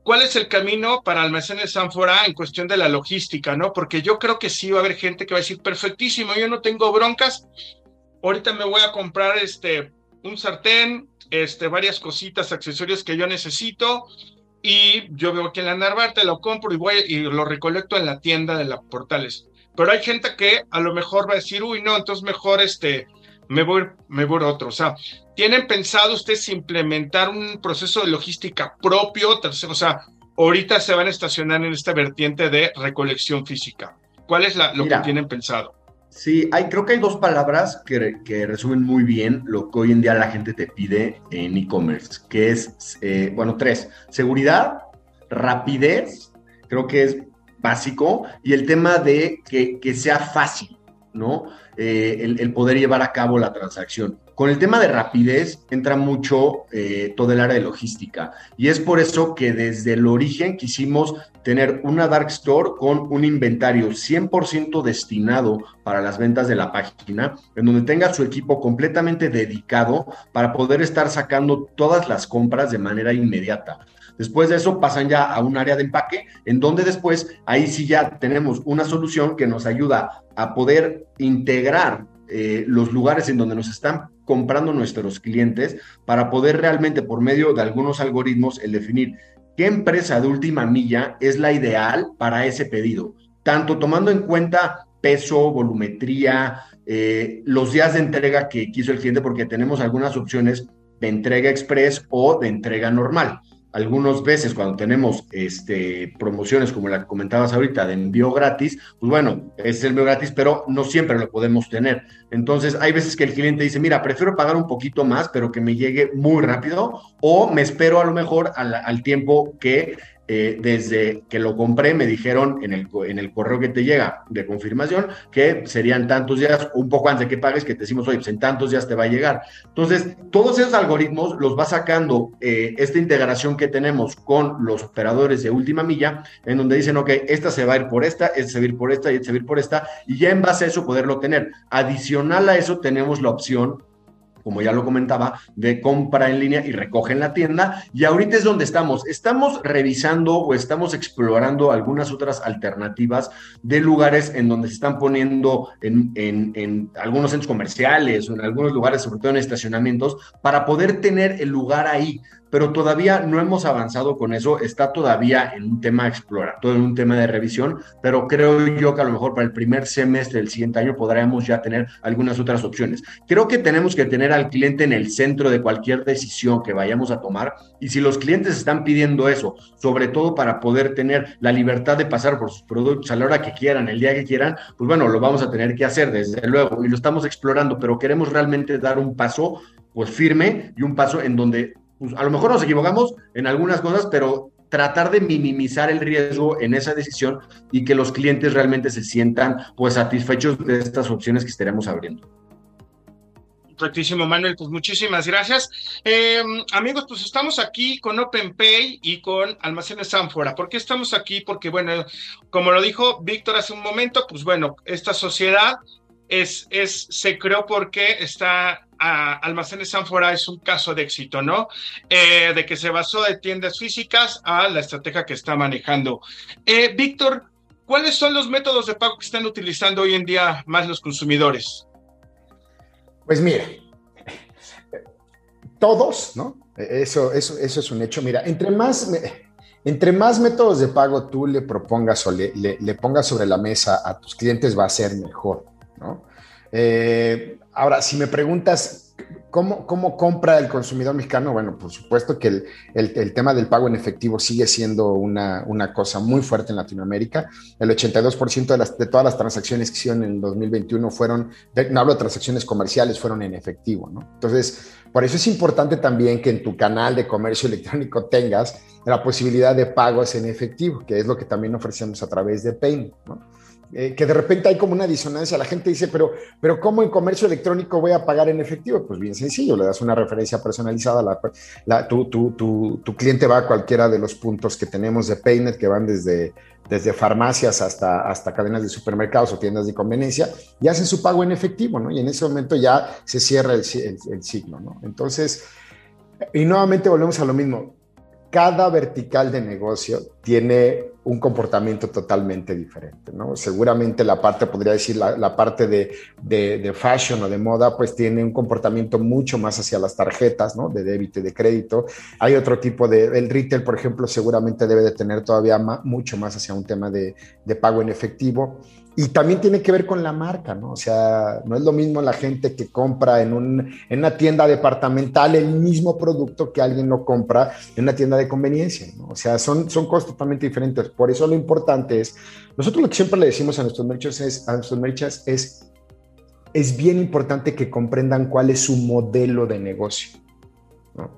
¿Cuál es el camino para Almacenes Sanfora en cuestión de la logística, no? Porque yo creo que sí va a haber gente que va a decir, perfectísimo, yo no tengo broncas, ahorita me voy a comprar este, un sartén, este, varias cositas, accesorios que yo necesito, y yo veo que en la Narvarte lo compro y voy y lo recolecto en la tienda de las portales. Pero hay gente que a lo mejor va a decir, uy, no, entonces mejor este, me voy, me voy a otro. O sea, ¿tienen pensado ustedes implementar un proceso de logística propio? O sea, ahorita se van a estacionar en esta vertiente de recolección física. ¿Cuál es la, lo que tienen pensado? Sí, hay, creo que hay dos palabras que, que, resumen muy bien lo que hoy en día la gente te pide en e-commerce, que es, eh, bueno, tres, seguridad, rapidez, creo que es básico, y el tema de que, que sea fácil, ¿no? Eh, el, poder llevar a cabo la transacción. Con el tema de rapidez entra mucho eh, todo el área de logística y es por eso que desde el origen quisimos tener una dark store con un inventario 100% destinado para las ventas de la página, en donde tenga su equipo completamente dedicado para poder estar sacando todas las compras de manera inmediata. Después de eso pasan ya a un área de empaque, en donde después ahí sí ya tenemos una solución que nos ayuda a poder integrar eh, los lugares en donde nos están comprando nuestros clientes para poder realmente por medio de algunos algoritmos el definir qué empresa de última milla es la ideal para ese pedido, tanto tomando en cuenta peso, volumetría, eh, los días de entrega que quiso el cliente, porque tenemos algunas opciones de entrega express o de entrega normal. Algunas veces cuando tenemos este, promociones como la que comentabas ahorita de envío gratis, pues bueno, es el envío gratis, pero no siempre lo podemos tener. Entonces hay veces que el cliente dice, mira, prefiero pagar un poquito más, pero que me llegue muy rápido, o me espero a lo mejor al, al tiempo que eh, desde que lo compré me dijeron en el, en el correo que te llega de confirmación que serían tantos días, un poco antes de que pagues, que te decimos, oye, pues en tantos días te va a llegar. Entonces, todos esos algoritmos los va sacando eh, esta integración que tenemos con los operadores de última milla, en donde dicen, ok, esta se va a ir por esta, esta se va a ir por esta y esta se va a ir por esta, y ya en base a eso poderlo tener. Adicional a eso tenemos la opción como ya lo comentaba, de compra en línea y recoge en la tienda. Y ahorita es donde estamos. Estamos revisando o estamos explorando algunas otras alternativas de lugares en donde se están poniendo en, en, algunos centros comerciales o en algunos lugares, sobre todo en estacionamientos, para poder tener el lugar ahí pero todavía no hemos avanzado con eso, está todavía en un tema exploratorio, en un tema de revisión, pero creo yo que a lo mejor para el primer semestre del siguiente año podremos ya tener algunas otras opciones. Creo que tenemos que tener al cliente en el centro de cualquier decisión que vayamos a tomar y si los clientes están pidiendo eso, sobre todo para poder tener la libertad de pasar por sus productos a la hora que quieran, el día que quieran, pues bueno, lo vamos a tener que hacer desde luego y lo estamos explorando, pero queremos realmente dar un paso pues firme y un paso en donde pues, a lo mejor nos equivocamos en algunas cosas, pero tratar de minimizar el riesgo en esa decisión y que los clientes realmente se sientan pues satisfechos de estas opciones que estaremos abriendo. Correctísimo, Manuel, pues muchísimas gracias. Em, amigos, pues estamos aquí con OpenPay y con Almacenes Sanfora. ¿Por qué estamos aquí? Porque, bueno, como lo dijo Víctor hace un momento, pues bueno, esta sociedad es, es, se creó porque está Almacenes Sanfora es un caso de éxito, ¿no? Eh, de que se basó de tiendas físicas a la estrategia que está manejando. Eh, Víctor, ¿cuáles son los métodos de pago que están utilizando hoy en día más los consumidores? Pues mire, todos, ¿no? Eso, eso, eso es un hecho. Mira, entre más, entre más métodos de pago tú le propongas o le, pongas sobre la mesa a tus clientes, va a ser mejor, ¿no? Eh, Ahora, si me preguntas cómo, cómo compra el consumidor mexicano, bueno, por supuesto que el, el, tema del pago en efectivo sigue siendo una, una cosa muy fuerte en Latinoamérica. El 82% de, las, de todas las transacciones que hicieron en el 2021 fueron, no hablo de transacciones comerciales, fueron en efectivo, ¿no? Entonces, por eso es importante también que en tu canal de comercio electrónico tengas la posibilidad de pagos en efectivo, que es lo que también ofrecemos a través de Payment, ¿no? Eh, que de repente hay como una disonancia. La gente dice, pero, pero ¿cómo en comercio electrónico voy a pagar en efectivo? Pues bien sencillo, le das una referencia personalizada. La, la, tu, cliente va a cualquiera de los puntos que tenemos de Paynet, que van desde, desde farmacias hasta, hasta cadenas de supermercados o tiendas de conveniencia, y hace su pago en efectivo, ¿no? Y en ese momento ya se cierra el, el, el ¿no? Entonces, y nuevamente volvemos a lo mismo cada vertical de negocio tiene un comportamiento totalmente diferente, ¿no? Seguramente la parte, podría decir, la, parte de, de, fashion o de moda, pues tiene un comportamiento mucho más hacia las tarjetas, ¿no? De débito y de crédito. Hay otro tipo de, el retail, por ejemplo, seguramente debe de tener todavía mucho más hacia un tema de, de pago en efectivo. Y también tiene que ver con la marca, ¿no? O sea, no es lo mismo la gente que compra en, un, en una tienda departamental el mismo producto que alguien lo compra en una tienda de conveniencia, ¿no? O sea, son, son cosas totalmente diferentes. Por eso lo importante es, nosotros lo que siempre le decimos a nuestros merchants es, a nuestros merchants es, es bien importante que comprendan cuál es su modelo de negocio.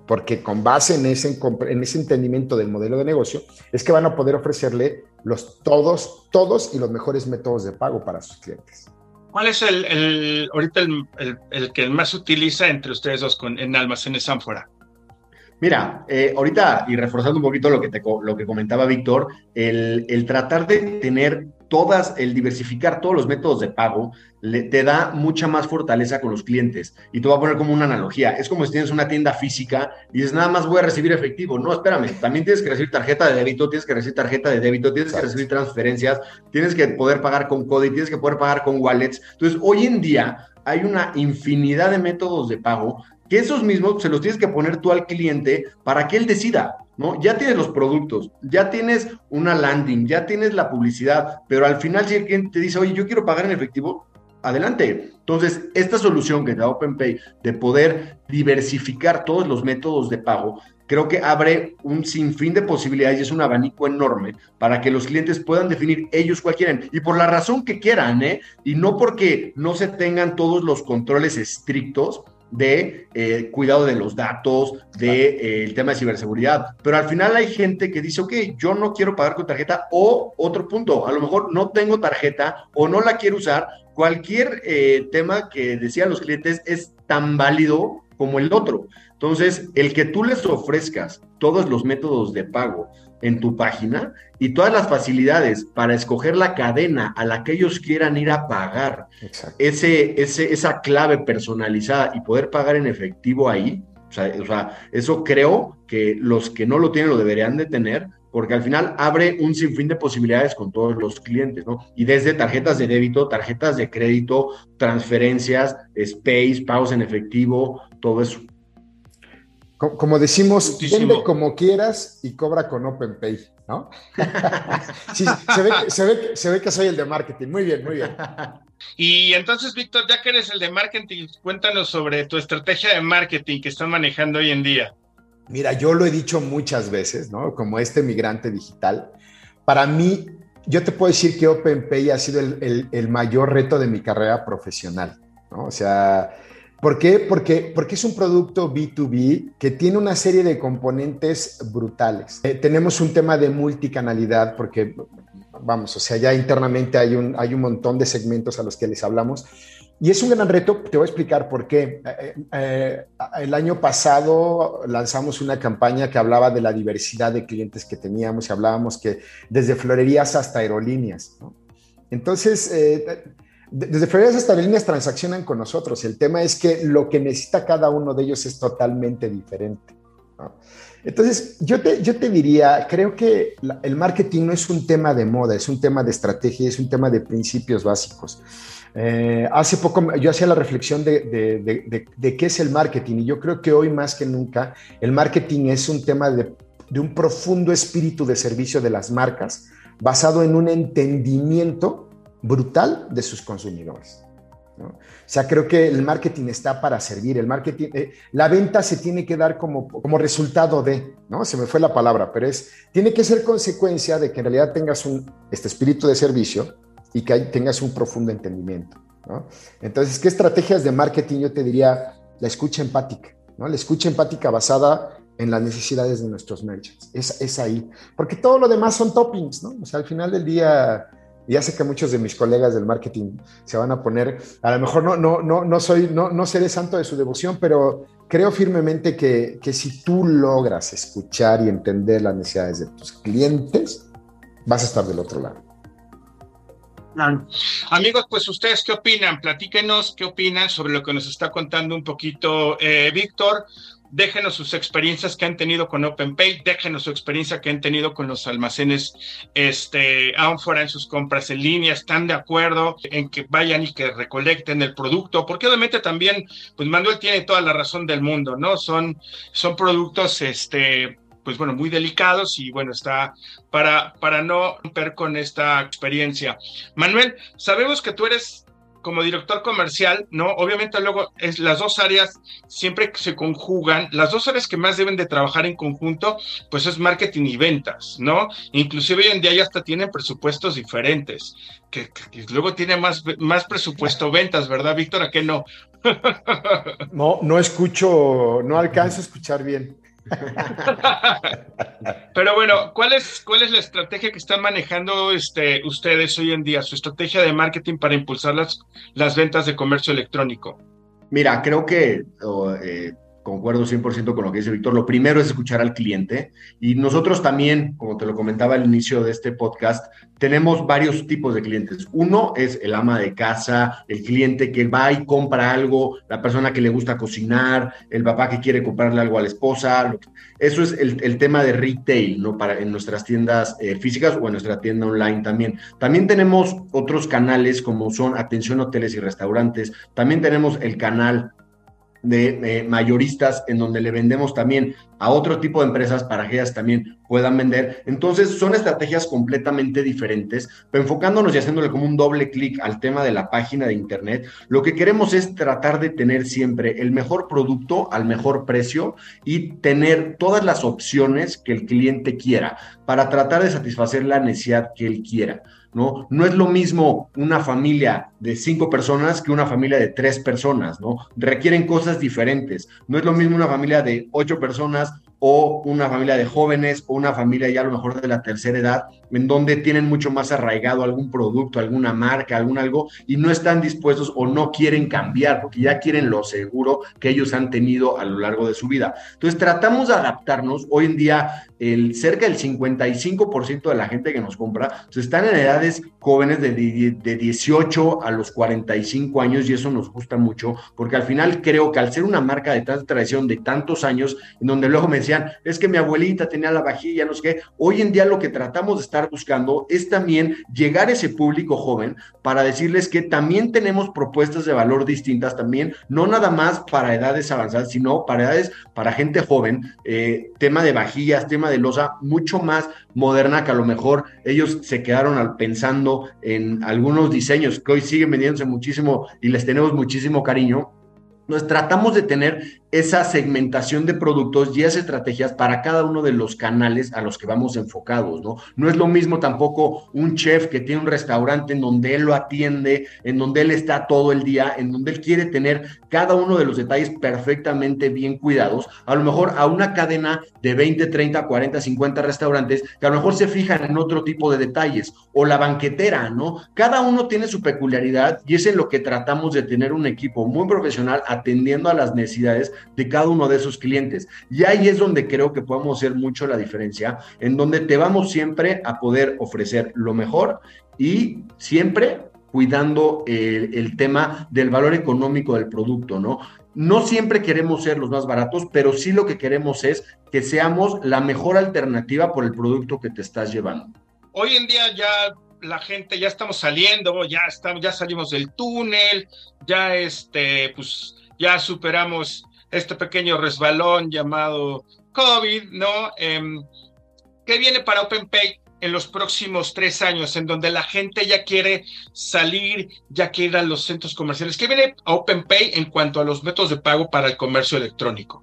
Porque con base en ese, en ese entendimiento del modelo de negocio, es que van a poder ofrecerle los todos, todos y los mejores métodos de pago para sus clientes. ¿Cuál es el, el ahorita el, el, que más utiliza entre ustedes dos con, en almacenes Sanfora? Mira, eh, ahorita y reforzando un poquito lo que, te, lo que comentaba Víctor, el, el, tratar de tener todas, el diversificar todos los métodos de pago, le, te da mucha más fortaleza con los clientes. Y te voy a poner como una analogía. Es como si tienes una tienda física y dices, nada más voy a recibir efectivo. No, espérame, también tienes que recibir tarjeta de débito, tienes que recibir tarjeta de débito, tienes que recibir transferencias, tienes que poder pagar con código, tienes que poder pagar con wallets. Entonces, hoy en día hay una infinidad de métodos de pago que esos mismos se los tienes que poner tú al cliente para que él decida. ¿No? Ya tienes los productos, ya tienes una landing, ya tienes la publicidad, pero al final si alguien te dice, oye, yo quiero pagar en efectivo, adelante. Entonces, esta solución que da OpenPay de poder diversificar todos los métodos de pago, creo que abre un sinfín de posibilidades y es un abanico enorme para que los clientes puedan definir ellos cuál quieren y por la razón que quieran, ¿eh? Y no porque no se tengan todos los controles estrictos de eh, cuidado de los datos, de eh, el tema de ciberseguridad. Pero al final hay gente que dice, ok, yo no quiero pagar con tarjeta o otro punto, a lo mejor no tengo tarjeta o no la quiero usar. Cualquier eh, tema que decían los clientes es tan válido como el otro. Entonces, el que tú les ofrezcas todos los métodos de pago en tu página y todas las facilidades para escoger la cadena a la que ellos quieran ir a pagar, ese, ese, esa clave personalizada y poder pagar en efectivo ahí, o sea, eso creo que los que no lo tienen lo deberían de tener, porque al final abre un sinfín de posibilidades con todos los clientes, ¿no? Y desde tarjetas de débito, tarjetas de crédito, transferencias, space, pagos en efectivo, todo eso. Como decimos, vende como quieras y cobra con OpenPay, ¿no? sí, se ve, que soy el de marketing. Muy bien, muy bien. Y entonces, Víctor, ya que eres el de marketing, cuéntanos sobre tu estrategia de marketing que están manejando hoy en día. Mira, yo lo he dicho muchas veces, ¿no? Como este migrante digital. Para mí, yo te puedo decir que OpenPay ha sido el, el mayor reto de mi carrera profesional, ¿no? O sea, ¿Por qué? Porque, porque es un producto B2B que tiene una serie de componentes brutales. Eh, tenemos un tema de multicanalidad porque, vamos, o sea, ya internamente hay un, hay un montón de segmentos a los que les hablamos. Y es un gran reto, te voy a explicar por qué. Eh, eh, el año pasado lanzamos una campaña que hablaba de la diversidad de clientes que teníamos y hablábamos que desde florerías hasta aerolíneas. Entonces, desde Florerías hasta líneas transaccionan con nosotros. El tema es que lo que necesita cada uno de ellos es totalmente diferente. Entonces, yo te, yo te diría, creo que el marketing no es un tema de moda, es un tema de estrategia, es un tema de principios básicos. Eh, hace poco yo hacía la reflexión de, de, de, qué es el marketing y yo creo que hoy más que nunca el marketing es un tema de, un profundo espíritu de servicio de las marcas basado en un entendimiento brutal de sus consumidores. O sea, creo que el marketing está para servir, el marketing, eh, la venta se tiene que dar como, como resultado de, ¿no? Se me fue la palabra, pero es, tiene que ser consecuencia de que en realidad tengas un, este espíritu de servicio y que tengas un profundo entendimiento, ¿no? Entonces, ¿qué estrategias de marketing yo te diría? La escucha empática, ¿no? La escucha empática basada en las necesidades de nuestros merchants, es, es ahí, porque todo lo demás son toppings, ¿no? O sea, al final del día ya sé que muchos de mis colegas del marketing se van a poner, a lo mejor no, no, no, no soy, no, no seré santo de su devoción, pero creo firmemente que, que si tú logras escuchar y entender las necesidades de tus clientes, vas a estar del otro lado. Amigos, pues ustedes qué opinan? Platíquenos qué opinan sobre lo que nos está contando un poquito eh, Víctor déjenos sus experiencias que han tenido con OpenPay, déjenos su experiencia que han tenido con los almacenes este, fuera en sus compras en línea, están de acuerdo en que vayan y que recolecten el producto, porque obviamente también, pues Manuel tiene toda la razón del mundo, ¿no? Son, son productos, este, pues bueno, muy delicados y bueno, está para, para no romper con esta experiencia. Manuel, sabemos que tú eres como director comercial, ¿no? Obviamente luego es las dos áreas siempre se conjugan, las dos áreas que más deben de trabajar en conjunto, pues es marketing y ventas, ¿no? Inclusive hoy en día ya hasta tienen presupuestos diferentes, que, luego tiene más, más presupuesto ventas, ¿verdad, Víctor? ¿A qué no? no, no escucho, no alcanzo a escuchar bien. Pero bueno, ¿cuál es, ¿cuál es la estrategia que están manejando este, ustedes hoy en día? Su estrategia de marketing para impulsar las, las ventas de comercio electrónico. Mira, creo que eh, concuerdo 100% con lo que dice Víctor. Lo primero es escuchar al cliente y nosotros también, como te lo comentaba al inicio de este podcast, tenemos varios tipos de clientes. Uno es el ama de casa, el cliente que va y compra algo, la persona que le gusta cocinar, el papá que quiere comprarle algo a la esposa. Eso es el, tema de retail, ¿no? Para en nuestras tiendas eh, físicas o en nuestra tienda online también. También tenemos otros canales como son atención hoteles y restaurantes. También tenemos el canal de mayoristas en donde le vendemos también a otro tipo de empresas para que ellas también puedan vender. Entonces son estrategias completamente diferentes, pero enfocándonos y haciéndole como un doble clic al tema de la página de Internet, lo que queremos es tratar de tener siempre el mejor producto al mejor precio y tener todas las opciones que el cliente quiera para tratar de satisfacer la necesidad que él quiera. ¿No? No es lo mismo una familia de cinco personas que una familia de tres personas, ¿no? Requieren cosas diferentes. No es lo mismo una familia de ocho personas o una familia de jóvenes o una familia ya a lo mejor de la tercera edad, en donde tienen mucho más arraigado algún producto, alguna marca, algún algo, y no están dispuestos o no quieren cambiar, porque ya quieren lo seguro que ellos han tenido a lo largo de su vida. Entonces tratamos de adaptarnos. Hoy en día, el, cerca del 55% de la gente que nos compra pues, están en edades jóvenes de, de 18 a los 45 años, y eso nos gusta mucho, porque al final creo que al ser una marca de tanta tradición, de tantos años, en donde luego me es que mi abuelita tenía la vajilla, no sé qué. Hoy en día lo que tratamos de estar buscando es también llegar a ese público joven para decirles que también tenemos propuestas de valor distintas también, no nada más para edades avanzadas, sino para edades, para gente joven, eh, tema de vajillas, tema de losa, mucho más moderna que a lo mejor ellos se quedaron al, pensando en algunos diseños que hoy siguen vendiéndose muchísimo y les tenemos muchísimo cariño. Nos tratamos de tener esa segmentación de productos y esas estrategias para cada uno de los canales a los que vamos enfocados, ¿no? No es lo mismo tampoco un chef que tiene un restaurante en donde él lo atiende, en donde él está todo el día, en donde él quiere tener cada uno de los detalles perfectamente bien cuidados, a lo mejor a una cadena de 20, 30, 40, 50 restaurantes que a lo mejor se fijan en otro tipo de detalles, o la banquetera, ¿no? Cada uno tiene su peculiaridad y es en lo que tratamos de tener un equipo muy profesional atendiendo a las necesidades de cada uno de esos clientes. Y ahí es donde creo que podemos hacer mucho la diferencia, en donde te vamos siempre a poder ofrecer lo mejor y siempre cuidando el, tema del valor económico del producto, ¿no? No siempre queremos ser los más baratos, pero sí lo que queremos es que seamos la mejor alternativa por el producto que te estás llevando. Hoy en día ya la gente ya estamos saliendo, ya estamos, ya salimos del túnel, ya este, pues ya superamos este pequeño resbalón llamado COVID, ¿no? Eh, ¿Qué viene para OpenPay en los próximos tres años, en donde la gente ya quiere salir, ya quiere ir a los centros comerciales? ¿Qué viene a OpenPay en cuanto a los métodos de pago para el comercio electrónico?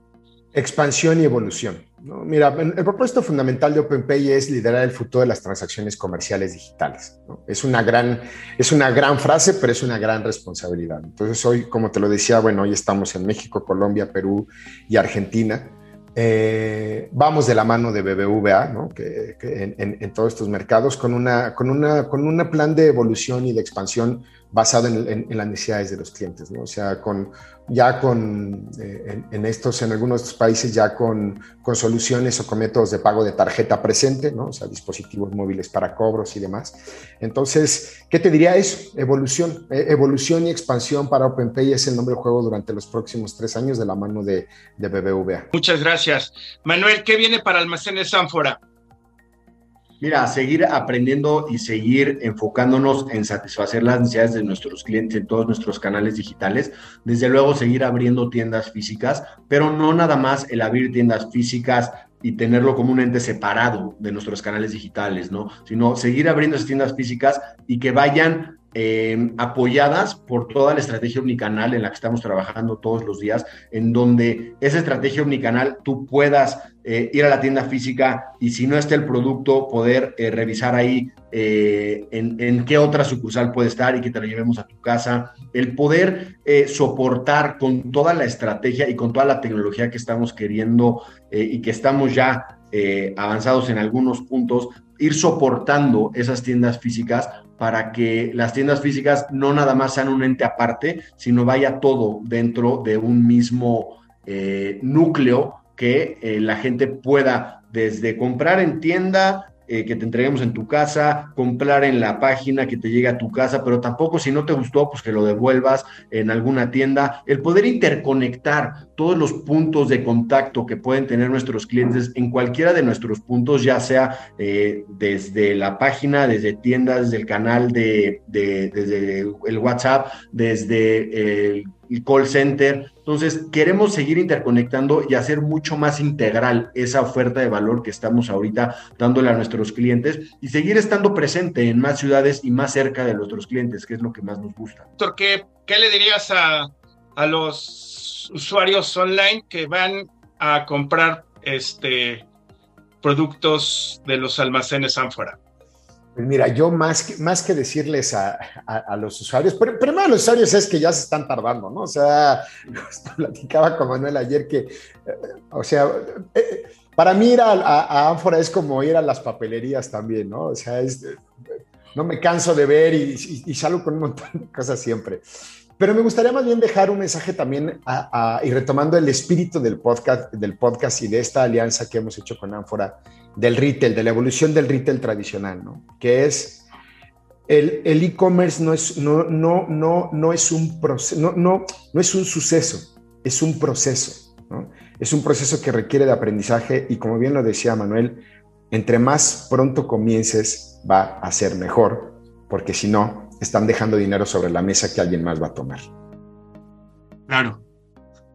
Expansión y evolución. Mira, el propósito fundamental de OpenPay es liderar el futuro de las transacciones comerciales digitales. Es, una gran, es una gran frase, pero es una gran responsabilidad. Entonces hoy, como te lo decía, bueno, hoy estamos en México, Colombia, Perú y Argentina. Eh, vamos de la mano de BBVA, ¿no? que, en, todos estos mercados, con, una, con, una, con un plan de evolución y de expansión basado en, las necesidades de los clientes, ¿no? O sea, con, ya con, eh, en, estos, en algunos de estos países, ya con, con, soluciones o con métodos de pago de tarjeta presente, ¿no? O sea, dispositivos móviles para cobros y demás. Entonces, ¿qué te diría eso? Evolución, e, evolución y expansión para OpenPay es el nombre del juego durante los próximos tres años de la mano de, de BBVA. Muchas gracias. Manuel, ¿qué viene para Almacenes Ánfora? Mira, seguir aprendiendo y seguir enfocándonos en satisfacer las necesidades de nuestros clientes en todos nuestros canales digitales. Desde luego, seguir abriendo tiendas físicas, pero no nada más el abrir tiendas físicas y tenerlo como un ente separado de nuestros canales digitales, ¿no? Sino seguir abriendo esas tiendas físicas y que vayan eh, apoyadas por toda la estrategia omnicanal en la que estamos trabajando todos los días, en donde esa estrategia omnicanal tú puedas eh, ir a la tienda física y si no está el producto, poder eh, revisar ahí en, qué otra sucursal puede estar y que te lo llevemos a tu casa. El poder soportar con toda la estrategia y con toda la tecnología que estamos queriendo y que estamos ya avanzados en algunos puntos, ir soportando esas tiendas físicas para que las tiendas físicas no nada más sean un ente aparte, sino vaya todo dentro de un mismo eh, núcleo que eh, la gente pueda desde comprar en tienda, eh, que te entreguemos en tu casa, comprar en la página que te llegue a tu casa, pero tampoco si no te gustó, pues que lo devuelvas en alguna tienda. El poder interconectar todos los puntos de contacto que pueden tener nuestros clientes en cualquiera de nuestros puntos, ya sea eh, desde la página, desde tiendas, desde el canal de, desde el WhatsApp, desde el call center, Entonces, queremos seguir interconectando y hacer mucho más integral esa oferta de valor que estamos ahorita dándole a nuestros clientes y seguir estando presente en más ciudades y más cerca de nuestros clientes, que es lo que más nos gusta. Doctor, ¿qué, le dirías a, a los usuarios online que van a comprar este, productos de los almacenes Ánfora? Pues mira, yo más que, más que decirles a, a, los usuarios, primero a los usuarios es que ya se están tardando, ¿no? O sea, platicaba con Manuel ayer que, eh, o sea, eh, para mí ir a, a, Ánfora es como ir a las papelerías también, ¿no? O sea, es, no me canso de ver y, y salgo con un montón de cosas siempre. Pero me gustaría más bien dejar un mensaje también y retomando el espíritu del podcast, del podcast y de esta alianza que hemos hecho con Ánfora, del retail, de la evolución del retail tradicional, ¿no? Que es el e-commerce no, es, no, no, no, no es un proceso, no, no, no es un suceso, es un proceso. Es un proceso que requiere de aprendizaje y como bien lo decía Manuel, entre más pronto comiences va a ser mejor, porque si no, están dejando dinero sobre la mesa que alguien más va a tomar. Claro.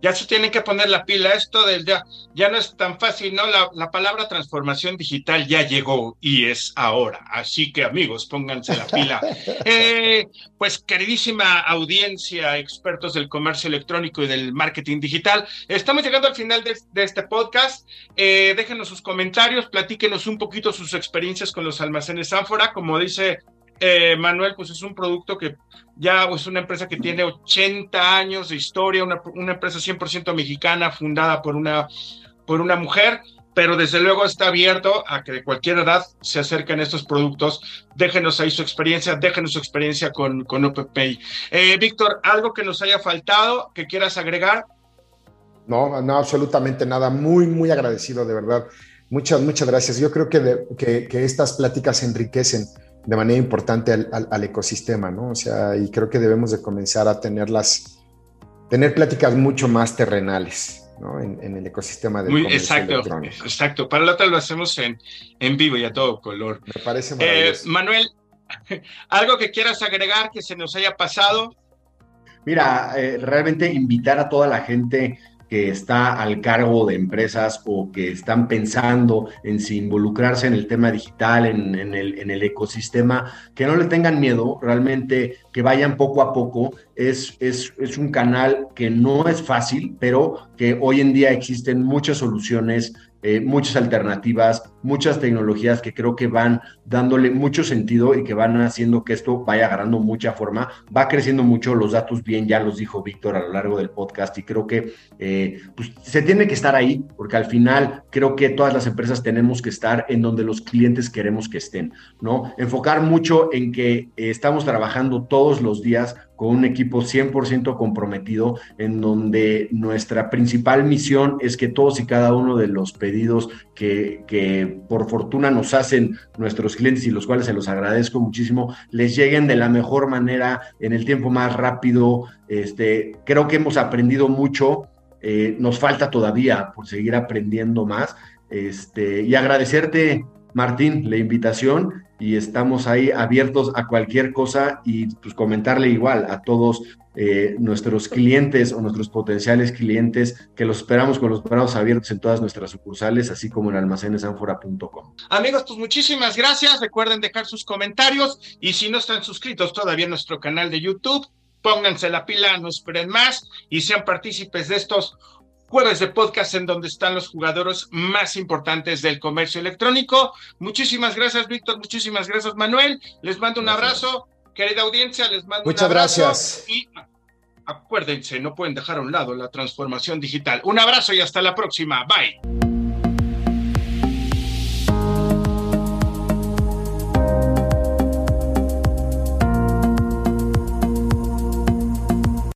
Ya se tienen que poner la pila. Esto del ya, ya no es tan fácil, ¿no? La, la, palabra transformación digital ya llegó y es ahora. Así que, amigos, pónganse la pila. Eh, pues, queridísima audiencia, expertos del comercio electrónico y del marketing digital, estamos llegando al final de, de este podcast. Eh, déjenos sus comentarios, platíquenos un poquito sus experiencias con los almacenes Ánfora. Como dice eh, Manuel, pues es un producto que ya es una empresa que tiene 80 años de historia, una, empresa 100% mexicana fundada por una, por una mujer, pero desde luego está abierto a que de cualquier edad se acerquen estos productos. Déjenos ahí su experiencia, déjenos su experiencia con, con OpenPay. Eh, Víctor, ¿algo que nos haya faltado que quieras agregar? No, no, absolutamente nada. Muy, muy agradecido, de verdad. Muchas, muchas gracias. Yo creo que, que, que estas pláticas enriquecen de manera importante al, al, al, ecosistema, ¿no? O sea, y creo que debemos de comenzar a tenerlas, tener pláticas mucho más terrenales, ¿no? En, en el ecosistema del Muy, exacto, exacto. Para la otra lo hacemos en, en vivo y a todo color. Me parece maravilloso. Eh, Manuel, ¿algo que quieras agregar que se nos haya pasado? Mira, eh, realmente invitar a toda la gente que está al cargo de empresas o que están pensando en si involucrarse en el tema digital, en, en, el, en el ecosistema, que no le tengan miedo, realmente que vayan poco a poco. Es, es, es un canal que no es fácil, pero que hoy en día existen muchas soluciones eh, muchas alternativas, muchas tecnologías que creo que van dándole mucho sentido y que van haciendo que esto vaya agarrando mucha forma. Va creciendo mucho, los datos bien, ya los dijo Víctor a lo largo del podcast y creo que eh, pues, se tiene que estar ahí porque al final creo que todas las empresas tenemos que estar en donde los clientes queremos que estén, ¿no? Enfocar mucho en que eh, estamos trabajando todos los días con un equipo 100% comprometido, en donde nuestra principal misión es que todos y cada uno de los pedidos que, que, por fortuna nos hacen nuestros clientes y los cuales se los agradezco muchísimo, les lleguen de la mejor manera, en el tiempo más rápido. Este, creo que hemos aprendido mucho, eh, nos falta todavía por seguir aprendiendo más. Este, y agradecerte, Martín, la invitación y estamos ahí abiertos a cualquier cosa y pues comentarle igual a todos eh, nuestros clientes o nuestros potenciales clientes que los esperamos con los brazos abiertos en todas nuestras sucursales, así como en almacenesanfora.com. Amigos, pues muchísimas gracias. Recuerden dejar sus comentarios y si no están suscritos todavía a nuestro canal de YouTube, pónganse la pila, no esperen más y sean partícipes de estos jueves de podcast en donde están los jugadores más importantes del comercio electrónico. Muchísimas gracias, Víctor. Muchísimas gracias, Manuel. Les mando un gracias. abrazo. Querida audiencia, les mando Muchas un abrazo. gracias. Y acuérdense, no pueden dejar a un lado la transformación digital. Un abrazo y hasta la próxima. Bye.